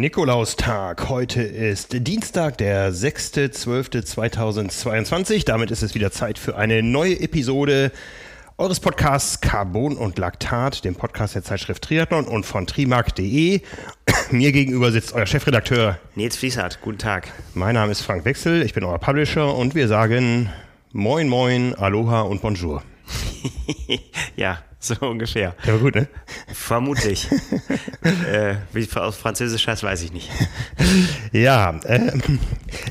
Nikolaustag. Heute ist Dienstag, der 6.12.2022. Damit ist es wieder Zeit für eine neue Episode eures Podcasts Carbon und Laktat, dem Podcast der Zeitschrift Triathlon und von trimark.de. Mir gegenüber sitzt euer Chefredakteur Nils Fließhardt. Guten Tag. Mein Name ist Frank Wechsel, ich bin euer Publisher und wir sagen Moin Moin, Aloha und Bonjour. ja, so ungefähr. Ja, gut, ne? Vermutlich. äh, wie aus Französisch heißt, weiß ich nicht. Ja, äh,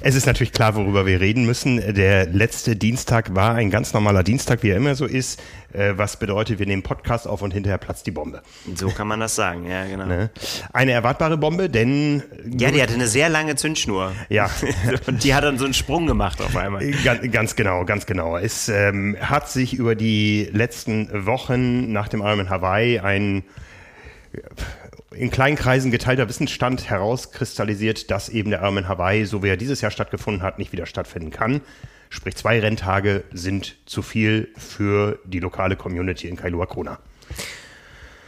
es ist natürlich klar, worüber wir reden müssen. Der letzte Dienstag war ein ganz normaler Dienstag, wie er immer so ist. Äh, was bedeutet, wir nehmen Podcast auf und hinterher platzt die Bombe. So kann man das sagen, ja, genau. Ne? Eine erwartbare Bombe, denn. Ja, die hatte eine sehr lange Zündschnur. Ja. und die hat dann so einen Sprung gemacht auf einmal. Ganz, ganz genau, ganz genau. Es ähm, hat sich über die letzten Wochen nach dem Ironman Hawaii ein in kleinen Kreisen geteilter Wissensstand herauskristallisiert, dass eben der Ironman Hawaii, so wie er dieses Jahr stattgefunden hat, nicht wieder stattfinden kann. Sprich, zwei Renntage sind zu viel für die lokale Community in Kailua Kona.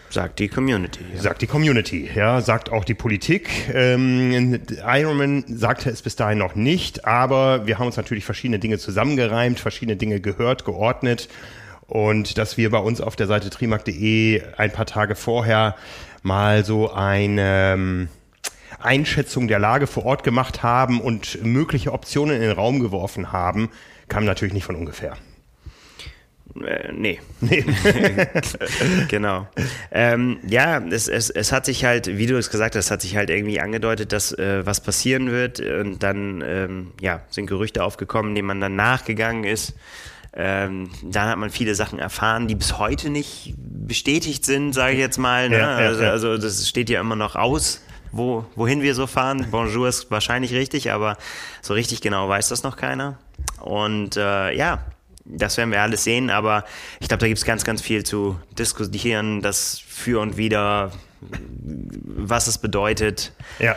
Sagt die Community. Ja. Sagt die Community, ja, sagt auch die Politik. Ähm, Ironman sagte es bis dahin noch nicht, aber wir haben uns natürlich verschiedene Dinge zusammengereimt, verschiedene Dinge gehört, geordnet und dass wir bei uns auf der Seite trimark.de ein paar Tage vorher mal so eine ähm, Einschätzung der Lage vor Ort gemacht haben und mögliche Optionen in den Raum geworfen haben, kam natürlich nicht von ungefähr. Äh, nee. nee. genau. Ähm, ja, es, es, es hat sich halt, wie du es gesagt hast, hat sich halt irgendwie angedeutet, dass äh, was passieren wird. Und dann ähm, ja, sind Gerüchte aufgekommen, denen man dann nachgegangen ist. Ähm, dann hat man viele Sachen erfahren, die bis heute nicht bestätigt sind, sage ich jetzt mal. Ne? Ja, ja, also, also das steht ja immer noch aus wo, wohin wir so fahren. Bonjour ist wahrscheinlich richtig, aber so richtig genau weiß das noch keiner. Und äh, ja, das werden wir alles sehen, aber ich glaube, da gibt es ganz, ganz viel zu diskutieren, das für und wieder, was es bedeutet. Ja.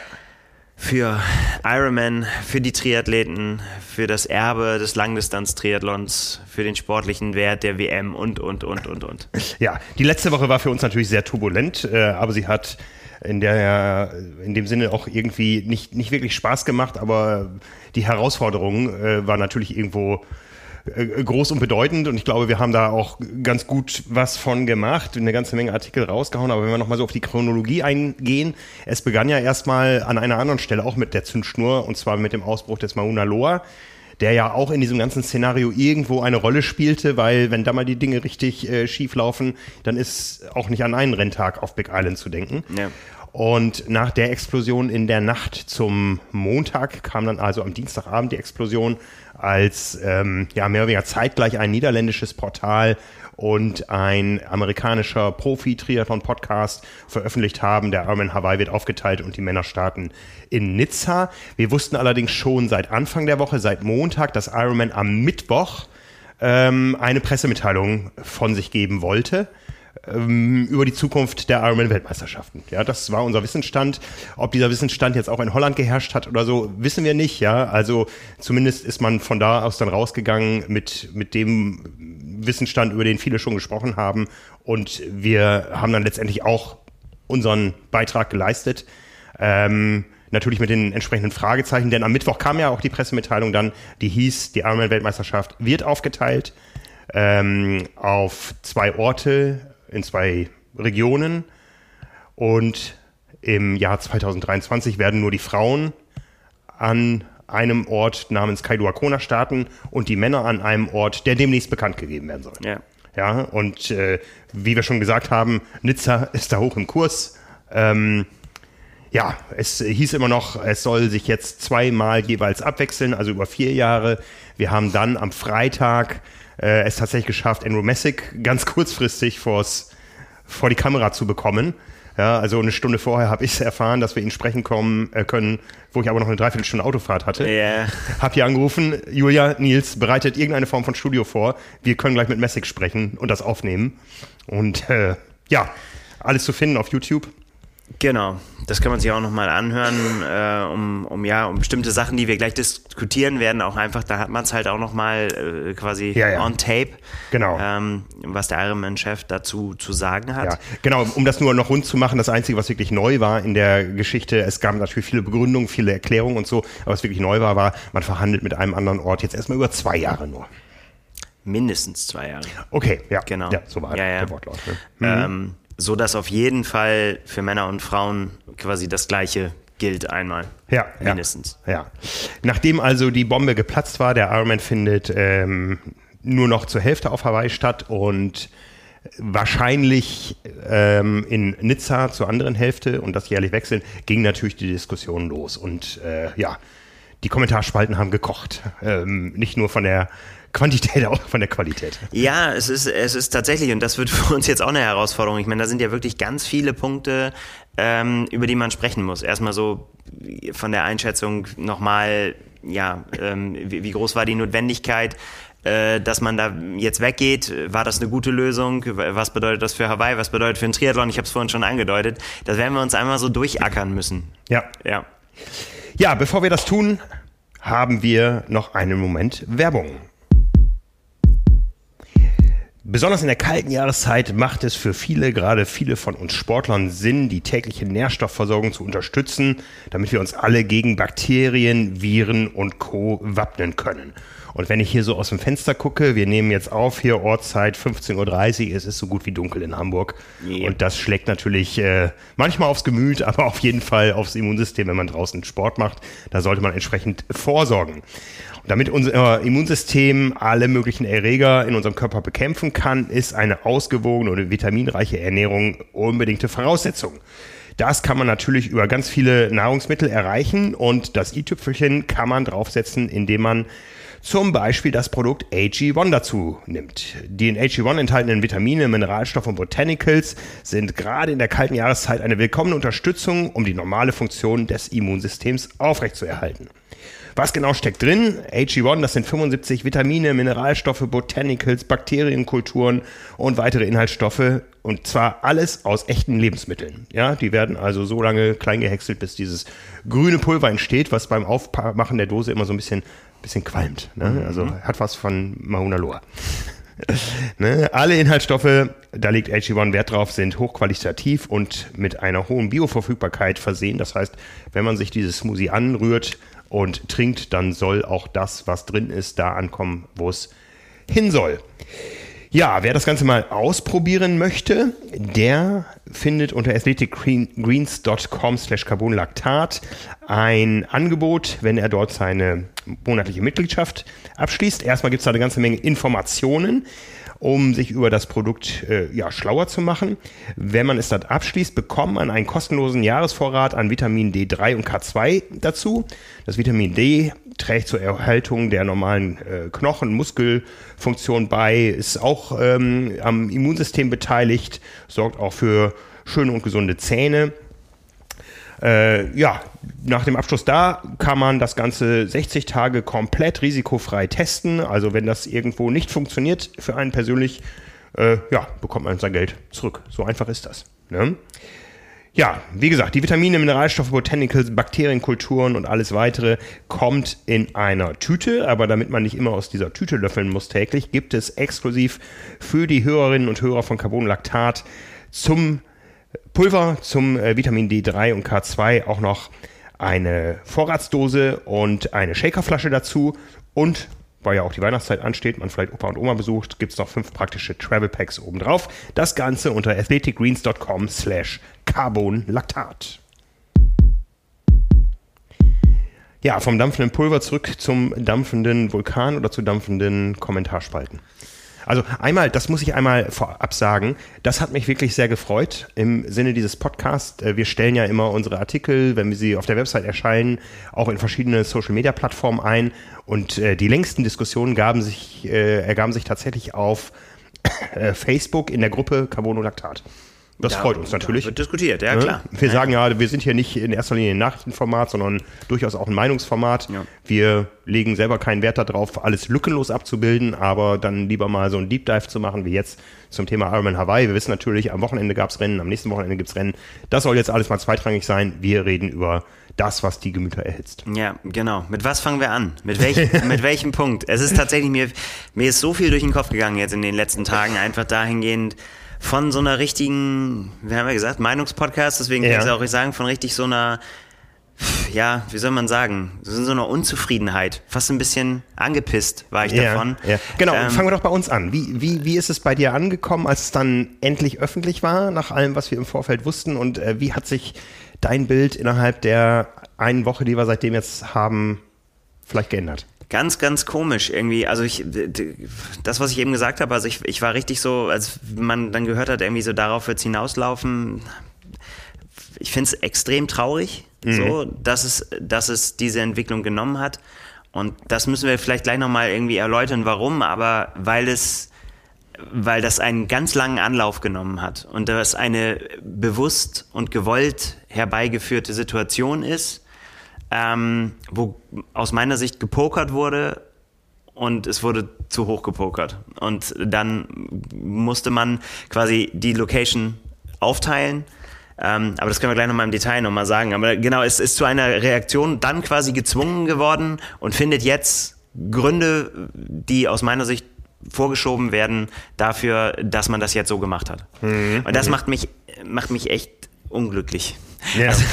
Für Ironman, für die Triathleten, für das Erbe des Langdistanz-Triathlons, für den sportlichen Wert der WM und, und, und, und, und. Ja, die letzte Woche war für uns natürlich sehr turbulent, äh, aber sie hat in der in dem Sinne auch irgendwie nicht, nicht wirklich Spaß gemacht, aber die Herausforderung äh, war natürlich irgendwo äh, groß und bedeutend und ich glaube, wir haben da auch ganz gut was von gemacht, eine ganze Menge Artikel rausgehauen, aber wenn wir nochmal so auf die Chronologie eingehen, es begann ja erstmal an einer anderen Stelle auch mit der Zündschnur und zwar mit dem Ausbruch des Mauna Loa der ja auch in diesem ganzen Szenario irgendwo eine Rolle spielte, weil wenn da mal die Dinge richtig äh, schief laufen, dann ist auch nicht an einen Renntag auf Big Island zu denken. Ja. Und nach der Explosion in der Nacht zum Montag kam dann also am Dienstagabend die Explosion, als ähm, ja mehr oder weniger zeitgleich ein niederländisches Portal und ein amerikanischer Profi-Triathlon-Podcast veröffentlicht haben. Der Ironman Hawaii wird aufgeteilt und die Männer starten in Nizza. Wir wussten allerdings schon seit Anfang der Woche, seit Montag, dass Ironman am Mittwoch ähm, eine Pressemitteilung von sich geben wollte ähm, über die Zukunft der Ironman-Weltmeisterschaften. Ja, das war unser Wissensstand. Ob dieser Wissensstand jetzt auch in Holland geherrscht hat oder so, wissen wir nicht. Ja, also zumindest ist man von da aus dann rausgegangen mit, mit dem Wissensstand, über den viele schon gesprochen haben. Und wir haben dann letztendlich auch unseren Beitrag geleistet. Ähm, natürlich mit den entsprechenden Fragezeichen, denn am Mittwoch kam ja auch die Pressemitteilung dann, die hieß, die Ironman-Weltmeisterschaft wird aufgeteilt ähm, auf zwei Orte, in zwei Regionen und im Jahr 2023 werden nur die Frauen an einem Ort namens Kailua Kona starten und die Männer an einem Ort, der demnächst bekannt gegeben werden soll. Ja. Ja, und äh, wie wir schon gesagt haben, Nizza ist da hoch im Kurs. Ähm, ja, es hieß immer noch, es soll sich jetzt zweimal jeweils abwechseln, also über vier Jahre. Wir haben dann am Freitag äh, es tatsächlich geschafft, Andrew Messick ganz kurzfristig vors, vor die Kamera zu bekommen. Ja, also eine Stunde vorher habe ich erfahren, dass wir ihn sprechen kommen äh, können, wo ich aber noch eine Dreiviertelstunde Autofahrt hatte. Yeah. Hab hier angerufen, Julia, Nils, bereitet irgendeine Form von Studio vor. Wir können gleich mit Messick sprechen und das aufnehmen. Und äh, ja, alles zu finden auf YouTube. Genau, das kann man sich auch nochmal anhören, äh, um, um ja, um bestimmte Sachen, die wir gleich diskutieren werden, auch einfach, da hat man es halt auch nochmal äh, quasi Ja, ja. on tape, Genau. ähm, was der Ironman-Chef dazu zu sagen hat. Ja, genau, um das nur noch rund zu machen, das Einzige, was wirklich neu war in der Geschichte, es gab natürlich viele Begründungen, viele Erklärungen und so, aber was wirklich neu war, war, man verhandelt mit einem anderen Ort jetzt erstmal über zwei Jahre nur. Mindestens zwei Jahre. Okay, ja, Genau. ja so war Ja, ja. der Wortlaut. Ne? Ähm, so dass auf jeden Fall für Männer und Frauen quasi das Gleiche gilt einmal. Ja, Mindestens. Ja, ja. Nachdem also die Bombe geplatzt war, der Ironman findet ähm, nur noch zur Hälfte auf Hawaii statt und wahrscheinlich ähm, in Nizza zur anderen Hälfte und das jährlich wechseln, ging natürlich die Diskussion los. Und äh, ja, die Kommentarspalten haben gekocht. Ähm, nicht nur von der Quantität, auch von der Qualität. Ja, es ist, es ist tatsächlich, und das wird für uns jetzt auch eine Herausforderung. Ich meine, da sind ja wirklich ganz viele Punkte, ähm, über die man sprechen muss. Erstmal so von der Einschätzung nochmal, ja, ähm, wie, wie groß war die Notwendigkeit, äh, dass man da jetzt weggeht? War das eine gute Lösung? Was bedeutet das für Hawaii? Was bedeutet für den Triathlon? Ich habe es vorhin schon angedeutet. Das werden wir uns einmal so durchackern müssen. Ja. Ja. Ja, bevor wir das tun, haben wir noch einen Moment Werbung. Besonders in der kalten Jahreszeit macht es für viele, gerade viele von uns Sportlern, Sinn, die tägliche Nährstoffversorgung zu unterstützen, damit wir uns alle gegen Bakterien, Viren und Co. wappnen können. Und wenn ich hier so aus dem Fenster gucke, wir nehmen jetzt auf, hier Ortszeit 15.30 Uhr, es ist so gut wie dunkel in Hamburg. Ja. Und das schlägt natürlich äh, manchmal aufs Gemüt, aber auf jeden Fall aufs Immunsystem, wenn man draußen Sport macht. Da sollte man entsprechend vorsorgen. Damit unser Immunsystem alle möglichen Erreger in unserem Körper bekämpfen kann, ist eine ausgewogene und vitaminreiche Ernährung unbedingte Voraussetzung. Das kann man natürlich über ganz viele Nahrungsmittel erreichen und das i-Tüpfelchen kann man draufsetzen, indem man zum Beispiel das Produkt AG1 dazu nimmt. Die in AG1 enthaltenen Vitamine, Mineralstoffe und Botanicals sind gerade in der kalten Jahreszeit eine willkommene Unterstützung, um die normale Funktion des Immunsystems aufrechtzuerhalten. Was genau steckt drin? AG1, das sind 75 Vitamine, Mineralstoffe, Botanicals, Bakterienkulturen und weitere Inhaltsstoffe. Und zwar alles aus echten Lebensmitteln. Ja, die werden also so lange klein gehäckselt, bis dieses grüne Pulver entsteht, was beim Aufmachen der Dose immer so ein bisschen, bisschen qualmt. Ne? Also hat was von Mauna Loa. Ne? Alle Inhaltsstoffe, da legt AG1 Wert drauf, sind hochqualitativ und mit einer hohen Bioverfügbarkeit versehen. Das heißt, wenn man sich dieses Smoothie anrührt und trinkt, dann soll auch das, was drin ist, da ankommen, wo es hin soll. Ja, wer das Ganze mal ausprobieren möchte, der findet unter athleticgreens.com slash carbonlactat ein Angebot, wenn er dort seine monatliche Mitgliedschaft abschließt. Erstmal gibt es da eine ganze Menge Informationen, um sich über das Produkt äh, ja, schlauer zu machen. Wenn man es dann abschließt, bekommt man einen kostenlosen Jahresvorrat an Vitamin D3 und K2 dazu. Das Vitamin D trägt zur Erhaltung der normalen äh, Knochen- Muskelfunktion bei, ist auch ähm, am Immunsystem beteiligt, sorgt auch für schöne und gesunde Zähne. Äh, ja, nach dem Abschluss da kann man das Ganze 60 Tage komplett risikofrei testen. Also wenn das irgendwo nicht funktioniert für einen persönlich, äh, ja, bekommt man sein Geld zurück. So einfach ist das. Ne? Ja, wie gesagt, die Vitamine, Mineralstoffe, Botanicals, Bakterienkulturen und alles weitere kommt in einer Tüte. Aber damit man nicht immer aus dieser Tüte löffeln muss täglich, gibt es exklusiv für die Hörerinnen und Hörer von Carbonlactat zum Pulver, zum äh, Vitamin D3 und K2 auch noch eine Vorratsdose und eine Shakerflasche dazu. Und weil ja auch die Weihnachtszeit ansteht, man vielleicht Opa und Oma besucht, gibt es noch fünf praktische Travel Packs obendrauf. Das Ganze unter athleticgreens.com slash carbonlactat. Ja, vom dampfenden Pulver zurück zum dampfenden Vulkan oder zu dampfenden Kommentarspalten. Also einmal, das muss ich einmal vorab sagen, das hat mich wirklich sehr gefreut im Sinne dieses Podcasts. Äh, Wir stellen ja immer unsere Artikel, wenn wir sie auf der Website erscheinen, auch in verschiedene Social-Media-Plattformen ein. Und äh, die längsten Diskussionen gaben sich, äh, ergaben sich tatsächlich auf äh, Facebook in der Gruppe Carbonolactat. Das Da- freut uns natürlich. Wird diskutiert, ja Ne? klar. Wir sagen ja, wir sind hier nicht in erster Linie ein Nachrichtenformat, sondern durchaus auch ein Meinungsformat. Ja. Wir legen selber keinen Wert darauf, alles lückenlos abzubilden, aber dann lieber mal so ein Deep Dive zu machen, wie jetzt zum Thema Ironman Hawaii. Wir wissen natürlich, am Wochenende gab es Rennen, am nächsten Wochenende gibt es Rennen. Das soll jetzt alles mal zweitrangig sein. Wir reden über das, was die Gemüter erhitzt. Ja, genau. Mit was fangen wir an? Mit, welch, mit welchem Punkt? Es ist tatsächlich, mir, mir ist so viel durch den Kopf gegangen jetzt in den letzten Tagen, einfach dahingehend von so einer richtigen, wir haben ja gesagt, Meinungspodcast, deswegen Ja. kann ich es auch sagen, von richtig so einer, ja, wie soll man sagen, so einer Unzufriedenheit. Fast ein bisschen angepisst war ich davon. Ja. Genau, Ähm, fangen wir doch bei uns an. Wie, wie, wie ist es bei dir angekommen, als es dann endlich öffentlich war, nach allem, was wir im Vorfeld wussten? Und äh, wie hat sich dein Bild innerhalb der einen Woche, die wir seitdem jetzt haben, vielleicht geändert? Ganz, ganz komisch irgendwie. Also ich, das, was ich eben gesagt habe, also ich, ich war richtig so, als man dann gehört hat, irgendwie so darauf wird es hinauslaufen. Ich finde es extrem traurig, so, dass es, dass es diese Entwicklung genommen hat. Und das müssen wir vielleicht gleich nochmal irgendwie erläutern, warum, aber weil es, weil das einen ganz langen Anlauf genommen hat und das eine bewusst und gewollt herbeigeführte Situation ist, ähm, wo aus meiner Sicht gepokert wurde und es wurde zu hoch gepokert. Und dann musste man quasi die Location aufteilen. Ähm, aber das können wir gleich nochmal im Detail nochmal sagen. Aber genau, es ist zu einer Reaktion dann quasi gezwungen geworden und findet jetzt Gründe, die aus meiner Sicht vorgeschoben werden dafür, dass man das jetzt so gemacht hat. Und das macht mich, macht mich echt unglücklich. Ja. Also,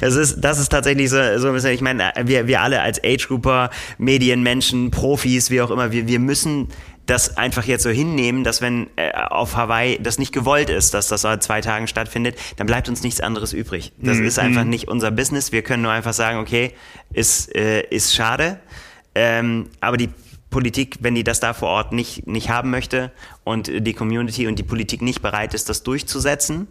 es ist, das ist tatsächlich so, so ein bisschen, ich meine, wir, wir alle als Age-Grouper, Medienmenschen, Profis, wie auch immer, wir, wir müssen das einfach jetzt so hinnehmen, dass wenn äh, auf Hawaii das nicht gewollt ist, dass das seit zwei Tagen stattfindet, dann bleibt uns nichts anderes übrig. Das ist einfach nicht unser Business. Wir können nur einfach sagen, okay, ist, äh, ist schade, ähm, aber die Politik, wenn die das da vor Ort nicht, nicht haben möchte und die Community und die Politik nicht bereit ist, das durchzusetzen,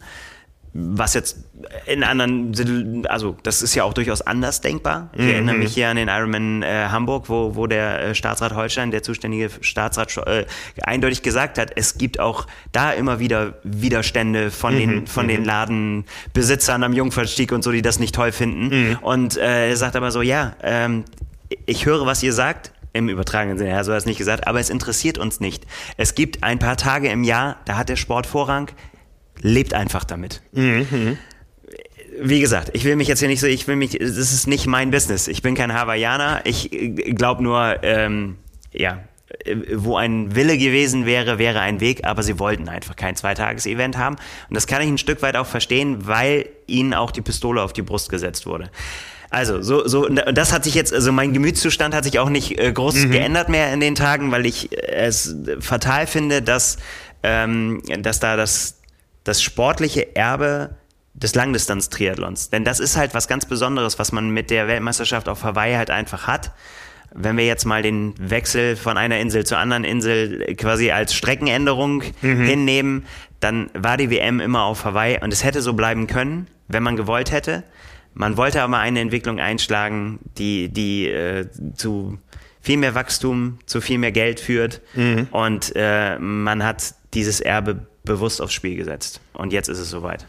was jetzt in anderen, also das ist ja auch durchaus anders denkbar. Ich erinnere mich hier an den Ironman äh, Hamburg, wo, wo der äh, Staatsrat Holstein, der zuständige Staatsrat, äh, eindeutig gesagt hat, es gibt auch da immer wieder Widerstände von den, von den Ladenbesitzern am Jungfernstieg und so, die das nicht toll finden. Und äh, er sagt aber so, ja, ähm, ich höre, was ihr sagt, im übertragenen Sinne, ja, so hat es nicht gesagt, aber es interessiert uns nicht. Es gibt ein paar Tage im Jahr, da hat der Sport Vorrang, lebt einfach damit. Wie gesagt, ich will mich jetzt hier nicht so, ich will mich, das ist nicht mein Business. Ich bin kein Hawaiianer, ich glaube nur, ähm, ja, äh, wo ein Wille gewesen wäre, wäre ein Weg, aber sie wollten einfach kein Zweitages-Event haben. Und das kann ich ein Stück weit auch verstehen, weil ihnen auch die Pistole auf die Brust gesetzt wurde. Also, so, so, das hat sich jetzt, also mein Gemütszustand hat sich auch nicht äh, groß geändert mehr in den Tagen, weil ich äh, es fatal finde, dass, ähm, dass da das, das sportliche Erbe des Langdistanz-Triathlons. Denn das ist halt was ganz Besonderes, was man mit der Weltmeisterschaft auf Hawaii halt einfach hat. Wenn wir jetzt mal den Wechsel von einer Insel zur anderen Insel quasi als Streckenänderung hinnehmen, dann war die WM immer auf Hawaii und es hätte so bleiben können, wenn man gewollt hätte. Man wollte aber eine Entwicklung einschlagen, die, die äh, zu viel mehr Wachstum, zu viel mehr Geld führt und äh, man hat dieses Erbe bewusst aufs Spiel gesetzt. Und jetzt ist es soweit.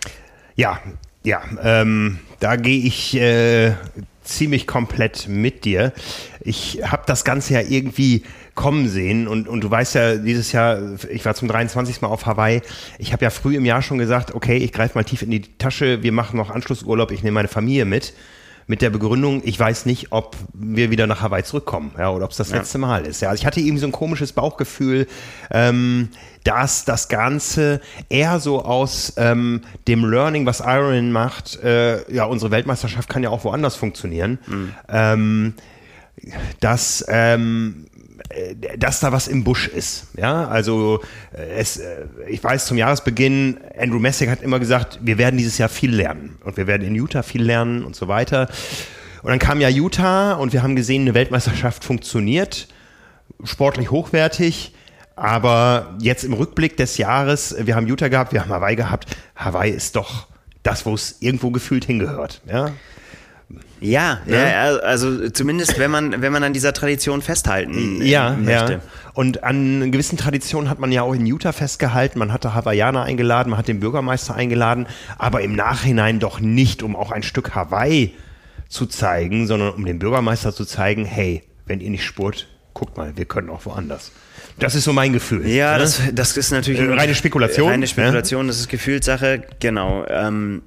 Ja, ja, ähm, da gehe ich äh, ziemlich komplett mit dir. Ich habe das Ganze ja irgendwie kommen sehen und, und du weißt ja, dieses Jahr, ich war zum 23. Mal auf Hawaii. Ich habe ja früh im Jahr schon gesagt, okay, ich greife mal tief in die Tasche, wir machen noch Anschlussurlaub, ich nehme meine Familie mit. Mit der Begründung, ich weiß nicht, ob wir wieder nach Hawaii zurückkommen, ja, oder ob es das Ja. letzte Mal ist. Ja, also ich hatte irgendwie so ein komisches Bauchgefühl, ähm, dass das Ganze eher so aus ähm, dem Learning, was Iron macht, äh, ja, unsere Weltmeisterschaft kann ja auch woanders funktionieren, ähm, dass ähm, äh, dass da was im Busch ist. Ja, also äh, es, äh, ich weiß zum Jahresbeginn, Andrew Messick hat immer gesagt, wir werden dieses Jahr viel lernen und wir werden in Utah viel lernen und so weiter. Und dann kam ja Utah und wir haben gesehen, eine Weltmeisterschaft funktioniert, sportlich hochwertig. Aber jetzt im Rückblick des Jahres, wir haben Utah gehabt, wir haben Hawaii gehabt. Hawaii ist doch das, wo es irgendwo gefühlt hingehört. Ja? Ja, ja, ja, also zumindest wenn man, wenn man an dieser Tradition festhalten ja, möchte. Ja. Und an gewissen Traditionen hat man ja auch in Utah festgehalten. Man hatte Hawaiianer eingeladen, man hat den Bürgermeister eingeladen, aber im Nachhinein doch nicht, um auch ein Stück Hawaii zu zeigen, sondern um dem Bürgermeister zu zeigen, hey, wenn ihr nicht spurt, guckt mal, wir können auch woanders. Das ist so mein Gefühl. Ja, ne? das, das ist natürlich äh, reine Spekulation. Reine Spekulation, ja? das ist Gefühlssache, genau. Ähm,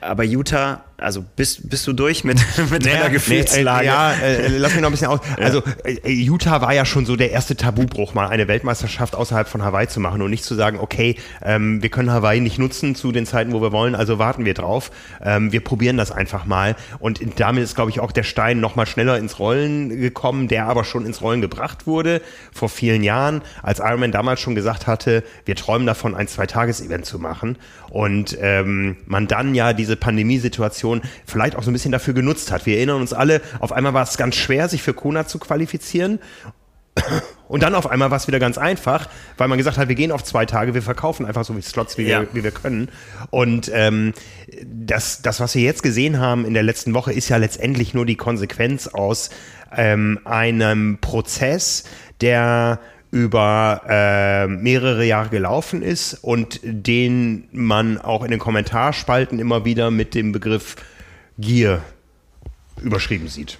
aber Utah also bist, bist du durch mit, mit naja, deiner Gefühlslage? Nee, äh, ja, äh, lass mich noch ein bisschen aus. Also äh, Utah war ja schon so der erste Tabubruch, mal eine Weltmeisterschaft außerhalb von Hawaii zu machen und nicht zu sagen, okay, ähm, wir können Hawaii nicht nutzen zu den Zeiten, wo wir wollen, also warten wir drauf. Ähm, wir probieren das einfach mal. Und damit ist, glaube ich, auch der Stein noch mal schneller ins Rollen gekommen, der aber schon ins Rollen gebracht wurde vor vielen Jahren, als Ironman damals schon gesagt hatte, wir träumen davon, ein Zwei-Tages-Event zu machen. Und ähm, man dann ja diese Pandemiesituation Situation vielleicht auch so ein bisschen dafür genutzt hat. Wir erinnern uns alle, auf einmal war es ganz schwer, sich für Kona zu qualifizieren. Und dann auf einmal war es wieder ganz einfach, weil man gesagt hat, wir gehen auf zwei Tage, wir verkaufen einfach so viele Slots, wie, ja. wir, wie wir können. Und ähm, das, das, was wir jetzt gesehen haben in der letzten Woche, ist ja letztendlich nur die Konsequenz aus ähm, einem Prozess, der über äh, mehrere Jahre gelaufen ist und den man auch in den Kommentarspalten immer wieder mit dem Begriff Gier überschrieben sieht.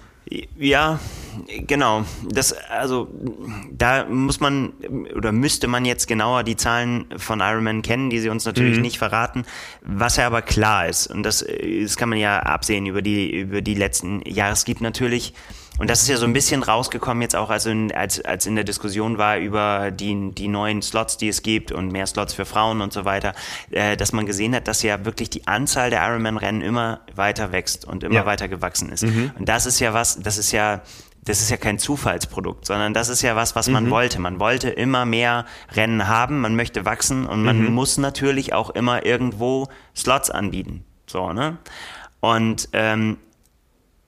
Ja, genau. Das, also, da muss man oder müsste man jetzt genauer die Zahlen von Ironman kennen, die sie uns natürlich mhm. nicht verraten. Was ja aber klar ist, und das, das kann man ja absehen über die, über die letzten Jahre. Es gibt natürlich und das ist ja so ein bisschen rausgekommen jetzt auch, also in, als, als in der Diskussion war über die, die neuen Slots, die es gibt und mehr Slots für Frauen und so weiter, äh, dass man gesehen hat, dass ja wirklich die Anzahl der Ironman-Rennen immer weiter wächst und immer ja. weiter gewachsen ist. Mhm. Und das ist ja was, das ist ja das ist ja kein Zufallsprodukt, sondern das ist ja was, was man mhm. wollte. Man wollte immer mehr Rennen haben, man möchte wachsen und man mhm. muss natürlich auch immer irgendwo Slots anbieten. So, ne? Und ähm,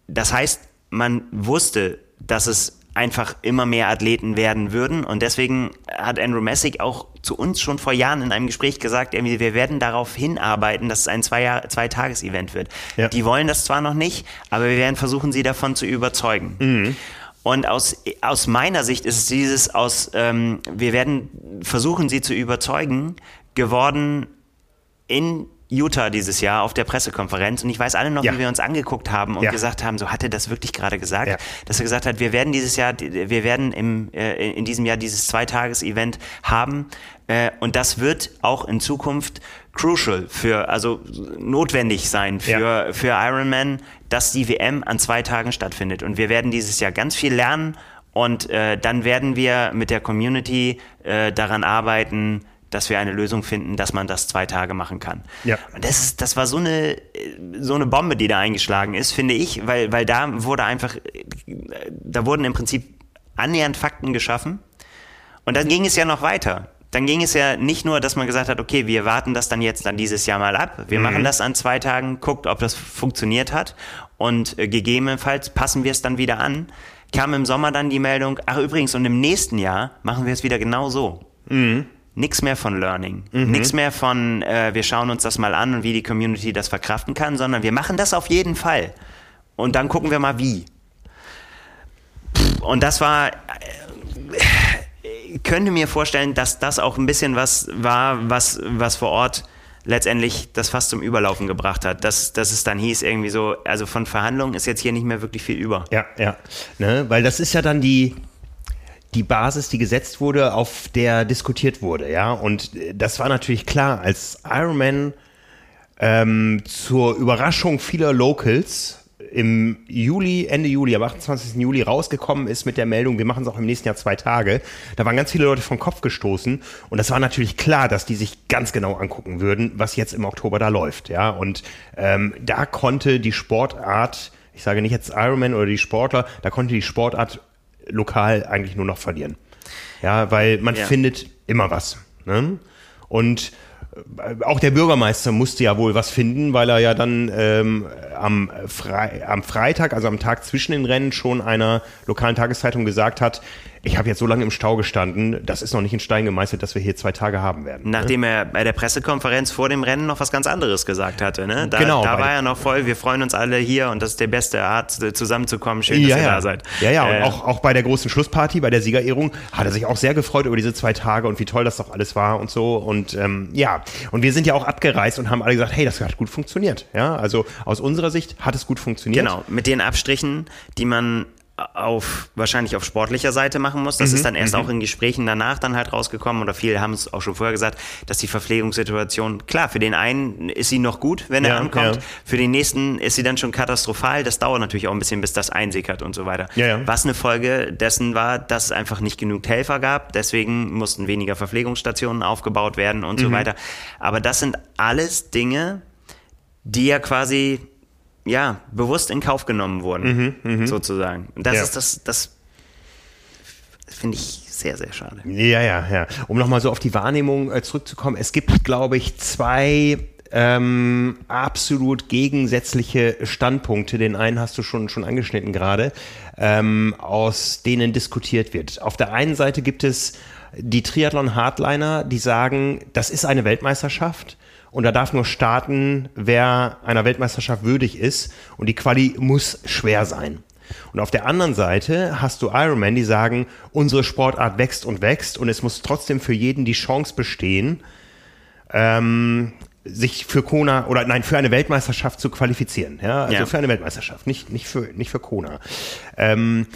das heißt, man wusste, dass es einfach immer mehr Athleten werden würden. Und deswegen hat Andrew Messick auch zu uns schon vor Jahren in einem Gespräch gesagt, wir werden darauf hinarbeiten, dass es ein Zwei-Tages-Event wird. Ja. Die wollen das zwar noch nicht, aber wir werden versuchen, sie davon zu überzeugen. Mhm. Und aus, aus meiner Sicht ist es dieses aus, ähm, wir werden versuchen, sie zu überzeugen, geworden in Utah dieses Jahr auf der Pressekonferenz und ich weiß alle noch, ja. wie wir uns angeguckt haben und ja. gesagt haben, so hat er das wirklich gerade gesagt, ja. dass er gesagt hat, wir werden dieses Jahr, wir werden im, äh, in diesem Jahr dieses Zweitages-Event haben äh, und das wird auch in Zukunft crucial für, also notwendig sein für, für Ironman, dass die WM an zwei Tagen stattfindet und wir werden dieses Jahr ganz viel lernen und äh, dann werden wir mit der Community äh, daran arbeiten, dass wir eine Lösung finden, dass man das zwei Tage machen kann. Ja. Und das, ist, das war so eine, so eine Bombe, die da eingeschlagen ist, finde ich, weil, weil da wurde einfach, da wurden im Prinzip annähernd Fakten geschaffen. Und dann ging es ja noch weiter. Dann ging es ja nicht nur, dass man gesagt hat, okay, wir warten das dann jetzt dann dieses Jahr mal ab. Wir mhm. machen das an zwei Tagen, guckt, ob das funktioniert hat. Und äh, gegebenenfalls passen wir es dann wieder an. Kam im Sommer dann die Meldung, ach übrigens, und im nächsten Jahr machen wir es wieder genau so. Mhm nichts mehr von Learning, mhm. nichts mehr von, äh, wir schauen uns das mal an und wie die Community das verkraften kann, sondern wir machen das auf jeden Fall. Und dann gucken wir mal wie. Und das war, äh, könnte mir vorstellen, dass das auch ein bisschen was war, was, was vor Ort letztendlich das fast zum Überlaufen gebracht hat. Dass, dass es dann hieß, irgendwie so, also von Verhandlungen ist jetzt hier nicht mehr wirklich viel über. Ja, ja. Ne? Weil das ist ja dann die, die Basis, die gesetzt wurde, auf der diskutiert wurde, ja. Und das war natürlich klar, als Iron Man ähm, zur Überraschung vieler Locals im Juli, Ende Juli, am 28. Juli rausgekommen ist mit der Meldung, wir machen es auch im nächsten Jahr zwei Tage. Da waren ganz viele Leute vom Kopf gestoßen und das war natürlich klar, dass die sich ganz genau angucken würden, was jetzt im Oktober da läuft, ja. Und ähm, da konnte die Sportart, ich sage nicht jetzt Ironman oder die Sportler, da konnte die Sportart lokal eigentlich nur noch verlieren. Ja, weil man ja. findet immer was. Ne? Und äh, auch der Bürgermeister musste ja wohl was finden, weil er ja dann ähm, am, Fre am Freitag, also am Tag zwischen den Rennen, schon einer lokalen Tageszeitung gesagt hat, ich habe jetzt so lange im Stau gestanden, das ist noch nicht in Stein gemeißelt, dass wir hier zwei Tage haben werden. Ne? Nachdem ne? er bei der Pressekonferenz vor dem Rennen noch was ganz anderes gesagt hatte. Ne? Da, genau. Da war er noch voll, wir freuen uns alle hier und das ist der beste Art, zusammenzukommen. Schön, dass ja, ihr ja. da seid. Ja, ja, äh, und auch, auch bei der großen Schlussparty, bei der Siegerehrung, hat er sich auch sehr gefreut über diese zwei Tage und wie toll das doch alles war und so. Und ähm, ja, und wir sind ja auch abgereist und haben alle gesagt, hey, das hat gut funktioniert. Ja, also aus unserer Sicht hat es gut funktioniert. Genau, mit den Abstrichen, die man auf wahrscheinlich auf sportlicher Seite machen muss. Das mhm, ist dann erst mhm. auch in Gesprächen danach dann halt rausgekommen oder viele haben es auch schon vorher gesagt, dass die Verpflegungssituation klar für den einen ist sie noch gut, wenn er ja, ankommt, ja. für den nächsten ist sie dann schon katastrophal. Das dauert natürlich auch ein bisschen, bis das einsickert und so weiter. Ja, Was eine Folge dessen war, dass es einfach nicht genug Helfer gab, deswegen mussten weniger Verpflegungsstationen aufgebaut werden und mhm. so weiter. Aber das sind alles Dinge, die ja quasi ja, bewusst in Kauf genommen wurden, mhm, mh. sozusagen. Und das ja. ist das, das finde ich sehr, sehr schade. Ja, ja, ja. Um nochmal so auf die Wahrnehmung äh, zurückzukommen, es gibt, glaube ich, zwei ähm, absolut gegensätzliche Standpunkte. Den einen hast du schon, schon angeschnitten gerade, ähm, aus denen diskutiert wird. Auf der einen Seite gibt es die Triathlon-Hardliner, die sagen, das ist eine Weltmeisterschaft und da darf nur starten, wer einer Weltmeisterschaft würdig ist und die Quali muss schwer sein. Und auf der anderen Seite hast du Ironman, die sagen, unsere Sportart wächst und wächst und es muss trotzdem für jeden die Chance bestehen, ähm, sich für Kona oder nein, für eine Weltmeisterschaft zu qualifizieren. Ja, also ja. für eine Weltmeisterschaft, nicht, nicht, für, nicht für Kona. Ähm,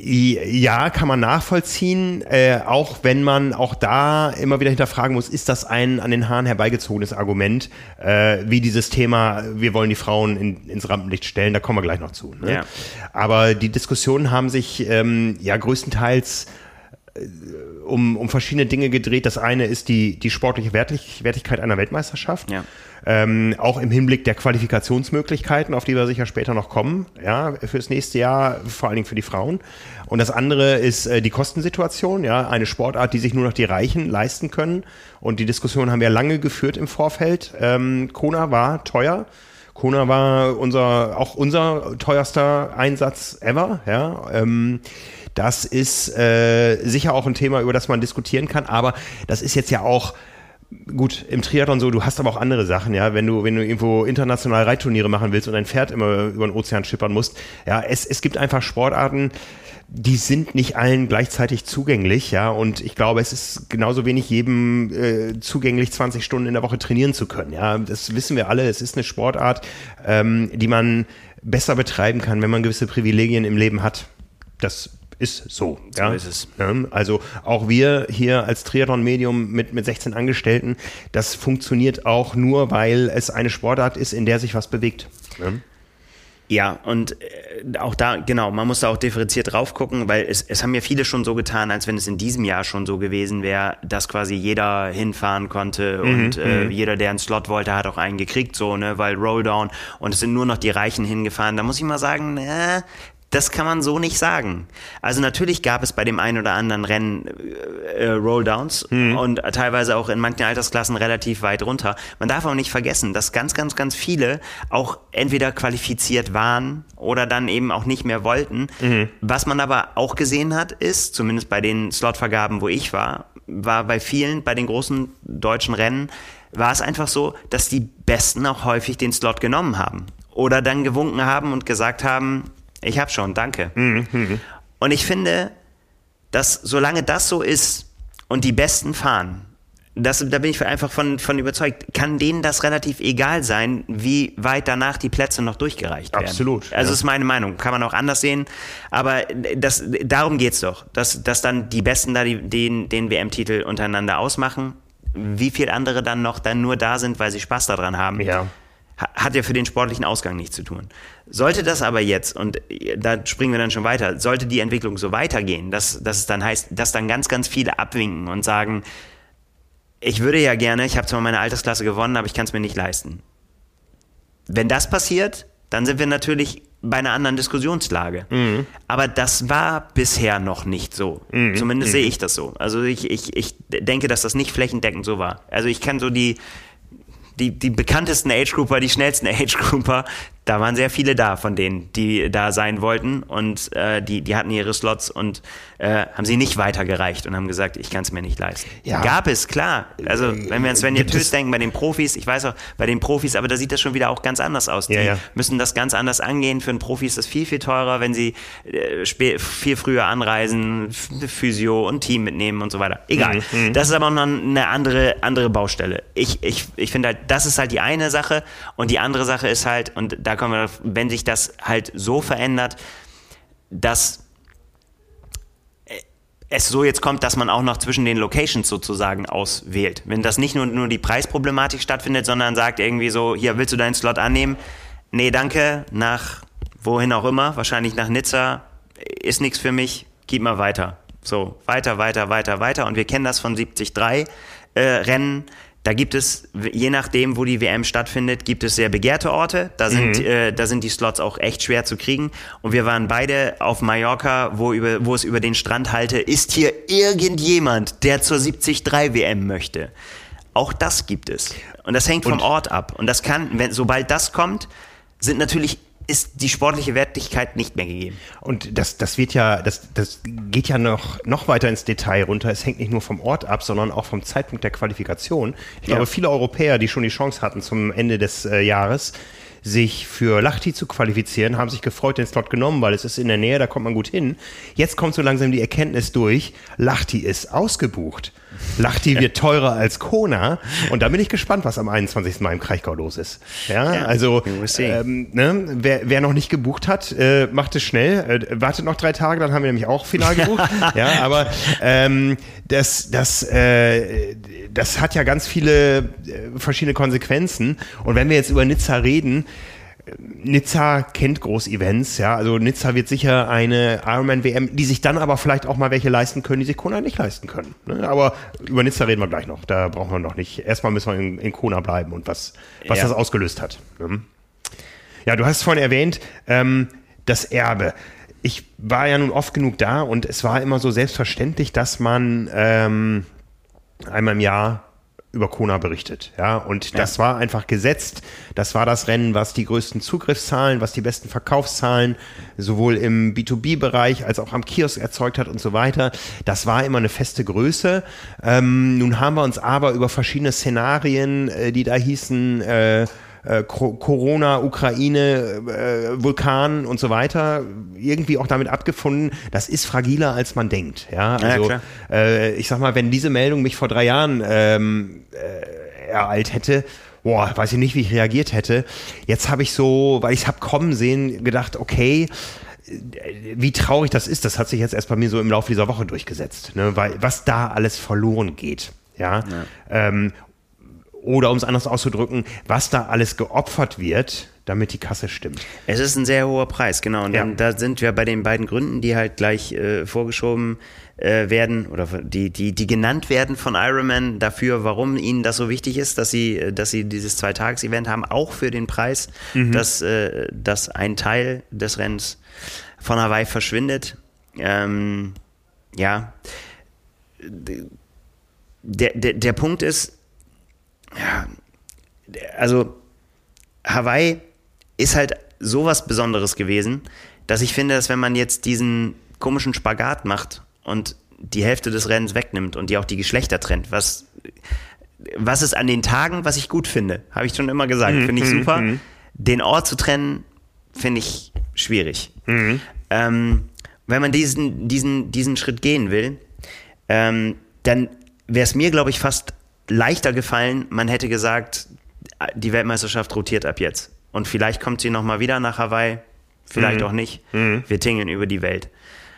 ja, kann man nachvollziehen, äh, auch wenn man auch da immer wieder hinterfragen muss, ist das ein an den Haaren herbeigezogenes Argument, äh, wie dieses Thema, wir wollen die Frauen in, ins Rampenlicht stellen, da kommen wir gleich noch zu. Ne? Ja. Aber die Diskussionen haben sich ähm, ja größtenteils um, um verschiedene Dinge gedreht. Das eine ist die, die sportliche Wertigkeit einer Weltmeisterschaft. Ja. Ähm, auch im Hinblick der Qualifikationsmöglichkeiten, auf die wir sicher später noch kommen, ja, fürs nächste Jahr, vor allen Dingen für die Frauen. Und das andere ist äh, die Kostensituation, ja, eine Sportart, die sich nur noch die Reichen leisten können. Und die Diskussion haben wir lange geführt im Vorfeld. Ähm, Kona war teuer. Kona war unser, auch unser teuerster Einsatz ever, ja. Ähm, das ist äh, sicher auch ein Thema, über das man diskutieren kann, aber das ist jetzt ja auch gut, im Triathlon so, du hast aber auch andere Sachen, ja, wenn du, wenn du irgendwo international Reitturniere machen willst und dein Pferd immer über den Ozean schippern musst, ja, es, es gibt einfach Sportarten, die sind nicht allen gleichzeitig zugänglich, ja, und ich glaube, es ist genauso wenig jedem äh, zugänglich, 20 Stunden in der Woche trainieren zu können, ja, das wissen wir alle, es ist eine Sportart, ähm, die man besser betreiben kann, wenn man gewisse Privilegien im Leben hat. Das ist so. So ja? ist es. Also auch wir hier als Triathlon-Medium mit, mit 16 Angestellten, das funktioniert auch nur, weil es eine Sportart ist, in der sich was bewegt. Ja? Ja, und äh, auch da, genau, man muss da auch differenziert drauf gucken, weil es, es haben ja viele schon so getan, als wenn es in diesem Jahr schon so gewesen wäre, dass quasi jeder hinfahren konnte mhm, und äh, mhm. jeder, der einen Slot wollte, hat auch einen gekriegt, so, ne, weil Rolldown und es sind nur noch die Reichen hingefahren. Da muss ich mal sagen, äh, das kann man so nicht sagen. Also natürlich gab es bei dem einen oder anderen Rennen äh, äh, Rolldowns mhm. und teilweise auch in manchen Altersklassen relativ weit runter. Man darf auch nicht vergessen, dass ganz, ganz, ganz viele auch entweder qualifiziert waren oder dann eben auch nicht mehr wollten. Mhm. Was man aber auch gesehen hat, ist, zumindest bei den Slotvergaben, wo ich war, war bei vielen, bei den großen deutschen Rennen, war es einfach so, dass die Besten auch häufig den Slot genommen haben. Oder dann gewunken haben und gesagt haben, ich habe schon, danke. Mhm. Und ich finde, dass solange das so ist und die Besten fahren, das, da bin ich einfach von, von überzeugt, kann denen das relativ egal sein, wie weit danach die Plätze noch durchgereicht werden. Absolut. Also ja. ist meine Meinung, kann man auch anders sehen, aber das, darum geht's doch, dass, dass dann die Besten da die, den, den WM-Titel untereinander ausmachen, wie viele andere dann noch dann nur da sind, weil sie Spaß daran haben. Ja hat ja für den sportlichen Ausgang nichts zu tun. Sollte das aber jetzt, und da springen wir dann schon weiter, sollte die Entwicklung so weitergehen, dass, dass es dann heißt, dass dann ganz, ganz viele abwinken und sagen, ich würde ja gerne, ich habe zwar meine Altersklasse gewonnen, aber ich kann es mir nicht leisten. Wenn das passiert, dann sind wir natürlich bei einer anderen Diskussionslage. Mhm. Aber das war bisher noch nicht so. Mhm. Zumindest mhm. sehe ich das so. Also ich, ich, ich denke, dass das nicht flächendeckend so war. Also ich kann so die, die, die bekanntesten Age-Grouper, die schnellsten Age-Grouper, da waren sehr viele da von denen, die da sein wollten und äh, die, die hatten ihre Slots und äh, haben sie nicht weitergereicht und haben gesagt, ich kann es mir nicht leisten. Ja. Gab es, klar. Also wenn wir an Svenja Tös denken, bei den Profis, ich weiß auch, bei den Profis, aber da sieht das schon wieder auch ganz anders aus. Die ja, ja. müssen das ganz anders angehen. Für einen Profi ist das viel, viel teurer, wenn sie äh, viel früher anreisen, Physio und Team mitnehmen und so weiter. Egal. Mhm, mhm. Das ist aber noch eine andere, andere Baustelle. Ich, ich, ich finde halt, das ist halt die eine Sache und die andere Sache ist halt, und da kommen wir, wenn sich das halt so verändert, dass es so jetzt kommt, dass man auch noch zwischen den Locations sozusagen auswählt. Wenn das nicht nur, nur die Preisproblematik stattfindet, sondern sagt irgendwie so, hier willst du deinen Slot annehmen? Nee, danke, nach wohin auch immer, wahrscheinlich nach Nizza, ist nichts für mich, gib mal weiter. So, weiter, weiter, weiter, weiter. Und wir kennen das von 73 äh, Rennen da gibt es, je nachdem, wo die WM stattfindet, gibt es sehr begehrte Orte. Da sind, mhm. äh, da sind die Slots auch echt schwer zu kriegen. Und wir waren beide auf Mallorca, wo, über, wo es über den Strand halte, ist hier irgendjemand, der zur 73 WM möchte. Auch das gibt es. Und das hängt vom Und? Ort ab. Und das kann, wenn, sobald das kommt, sind natürlich ist die sportliche Wertigkeit nicht mehr gegeben. Und das, das wird ja, das, das geht ja noch, noch weiter ins Detail runter. Es hängt nicht nur vom Ort ab, sondern auch vom Zeitpunkt der Qualifikation. Ich ja. glaube, viele Europäer, die schon die Chance hatten zum Ende des äh, Jahres, sich für Lachti zu qualifizieren, haben sich gefreut, den Slot genommen, weil es ist in der Nähe, da kommt man gut hin. Jetzt kommt so langsam die Erkenntnis durch, Lachti ist ausgebucht. Lachti wird teurer als Kona und da bin ich gespannt, was am 21. Mai im Kraichgau los ist. Ja, ja also ähm, ne, wer, wer noch nicht gebucht hat, äh, macht es schnell. Äh, wartet noch drei Tage, dann haben wir nämlich auch final gebucht. ja, aber ähm, das, das, äh, das hat ja ganz viele äh, verschiedene Konsequenzen. Und wenn wir jetzt über Nizza reden, Nizza kennt Groß-Events, ja, also Nizza wird sicher eine Ironman-WM, die sich dann aber vielleicht auch mal welche leisten können, die sich Kona nicht leisten können. Ne? Aber über Nizza reden wir gleich noch, da brauchen wir noch nicht. Erstmal müssen wir in, in Kona bleiben und was, was ja. das ausgelöst hat. Ne? Ja, du hast vorhin erwähnt, ähm, das Erbe. Ich war ja nun oft genug da und es war immer so selbstverständlich, dass man ähm, einmal im Jahr über Kona berichtet. Ja, und ja. das war einfach gesetzt. Das war das Rennen, was die größten Zugriffszahlen, was die besten Verkaufszahlen sowohl im B2B-Bereich als auch am Kiosk erzeugt hat und so weiter. Das war immer eine feste Größe. Ähm, nun haben wir uns aber über verschiedene Szenarien, äh, die da hießen, äh, äh, Corona, Ukraine, äh, Vulkan und so weiter irgendwie auch damit abgefunden, das ist fragiler als man denkt. Ja, also ja, äh, ich sag mal, wenn diese Meldung mich vor drei Jahren ähm, äh, ereilt hätte, boah, weiß ich nicht, wie ich reagiert hätte. Jetzt habe ich so, weil ich es habe kommen sehen, gedacht, okay, wie traurig das ist, das hat sich jetzt erst bei mir so im Laufe dieser Woche durchgesetzt, ne? weil was da alles verloren geht. Ja. ja. Ähm, oder um es anders auszudrücken, was da alles geopfert wird, damit die Kasse stimmt. Es ist ein sehr hoher Preis, genau. Und ja. dann, da sind wir bei den beiden Gründen, die halt gleich äh, vorgeschoben äh, werden oder die, die, die genannt werden von Ironman dafür, warum ihnen das so wichtig ist, dass sie, dass sie dieses Zweitages-Event haben, auch für den Preis, mhm. dass, äh, dass ein Teil des Rennens von Hawaii verschwindet. Ähm, ja, der, der, der Punkt ist, ja, also Hawaii ist halt sowas Besonderes gewesen, dass ich finde, dass wenn man jetzt diesen komischen Spagat macht und die Hälfte des Rennens wegnimmt und die auch die Geschlechter trennt, was, was ist an den Tagen, was ich gut finde, habe ich schon immer gesagt, mhm, finde ich mhm, super. Mhm. Den Ort zu trennen, finde ich schwierig. Mhm. Ähm, wenn man diesen, diesen, diesen Schritt gehen will, ähm, dann wäre es mir, glaube ich, fast leichter gefallen, man hätte gesagt, die Weltmeisterschaft rotiert ab jetzt. Und vielleicht kommt sie nochmal wieder nach Hawaii, vielleicht mhm. auch nicht. Mhm. Wir tingeln über die Welt.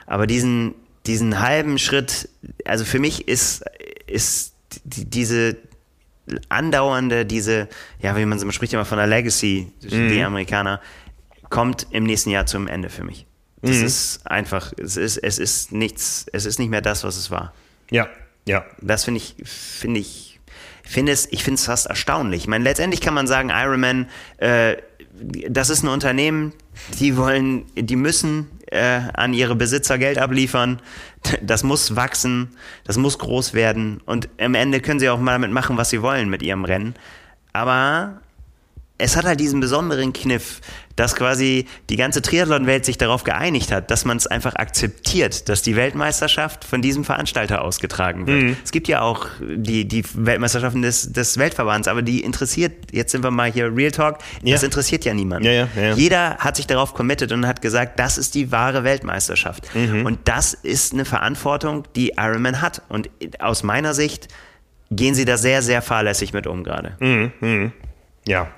Aber diesen, diesen halben Schritt, also für mich ist, ist die, diese andauernde, diese, ja, wie man, man spricht immer von der Legacy, mhm. die Amerikaner, kommt im nächsten Jahr zum Ende für mich. Das mhm. ist einfach, es ist, es ist nichts, es ist nicht mehr das, was es war. Ja, ja. Das finde ich, finde ich finde es, ich finde es fast erstaunlich. Ich meine, letztendlich kann man sagen, Ironman, äh, das ist ein Unternehmen, die wollen, die müssen äh, an ihre Besitzer Geld abliefern. Das muss wachsen, das muss groß werden und am Ende können sie auch mal damit machen, was sie wollen mit ihrem Rennen. Aber es hat halt diesen besonderen Kniff, dass quasi die ganze Triathlon-Welt sich darauf geeinigt hat, dass man es einfach akzeptiert, dass die Weltmeisterschaft von diesem Veranstalter ausgetragen wird. Mhm. Es gibt ja auch die, die Weltmeisterschaften des, des Weltverbands, aber die interessiert, jetzt sind wir mal hier Real Talk, ja. das interessiert ja niemanden. Ja, ja, Jeder hat sich darauf committed und hat gesagt, das ist die wahre Weltmeisterschaft. Mhm. Und das ist eine Verantwortung, die Ironman hat. Und aus meiner Sicht gehen sie da sehr, sehr fahrlässig mit um gerade. Mhm. mhm. Ja,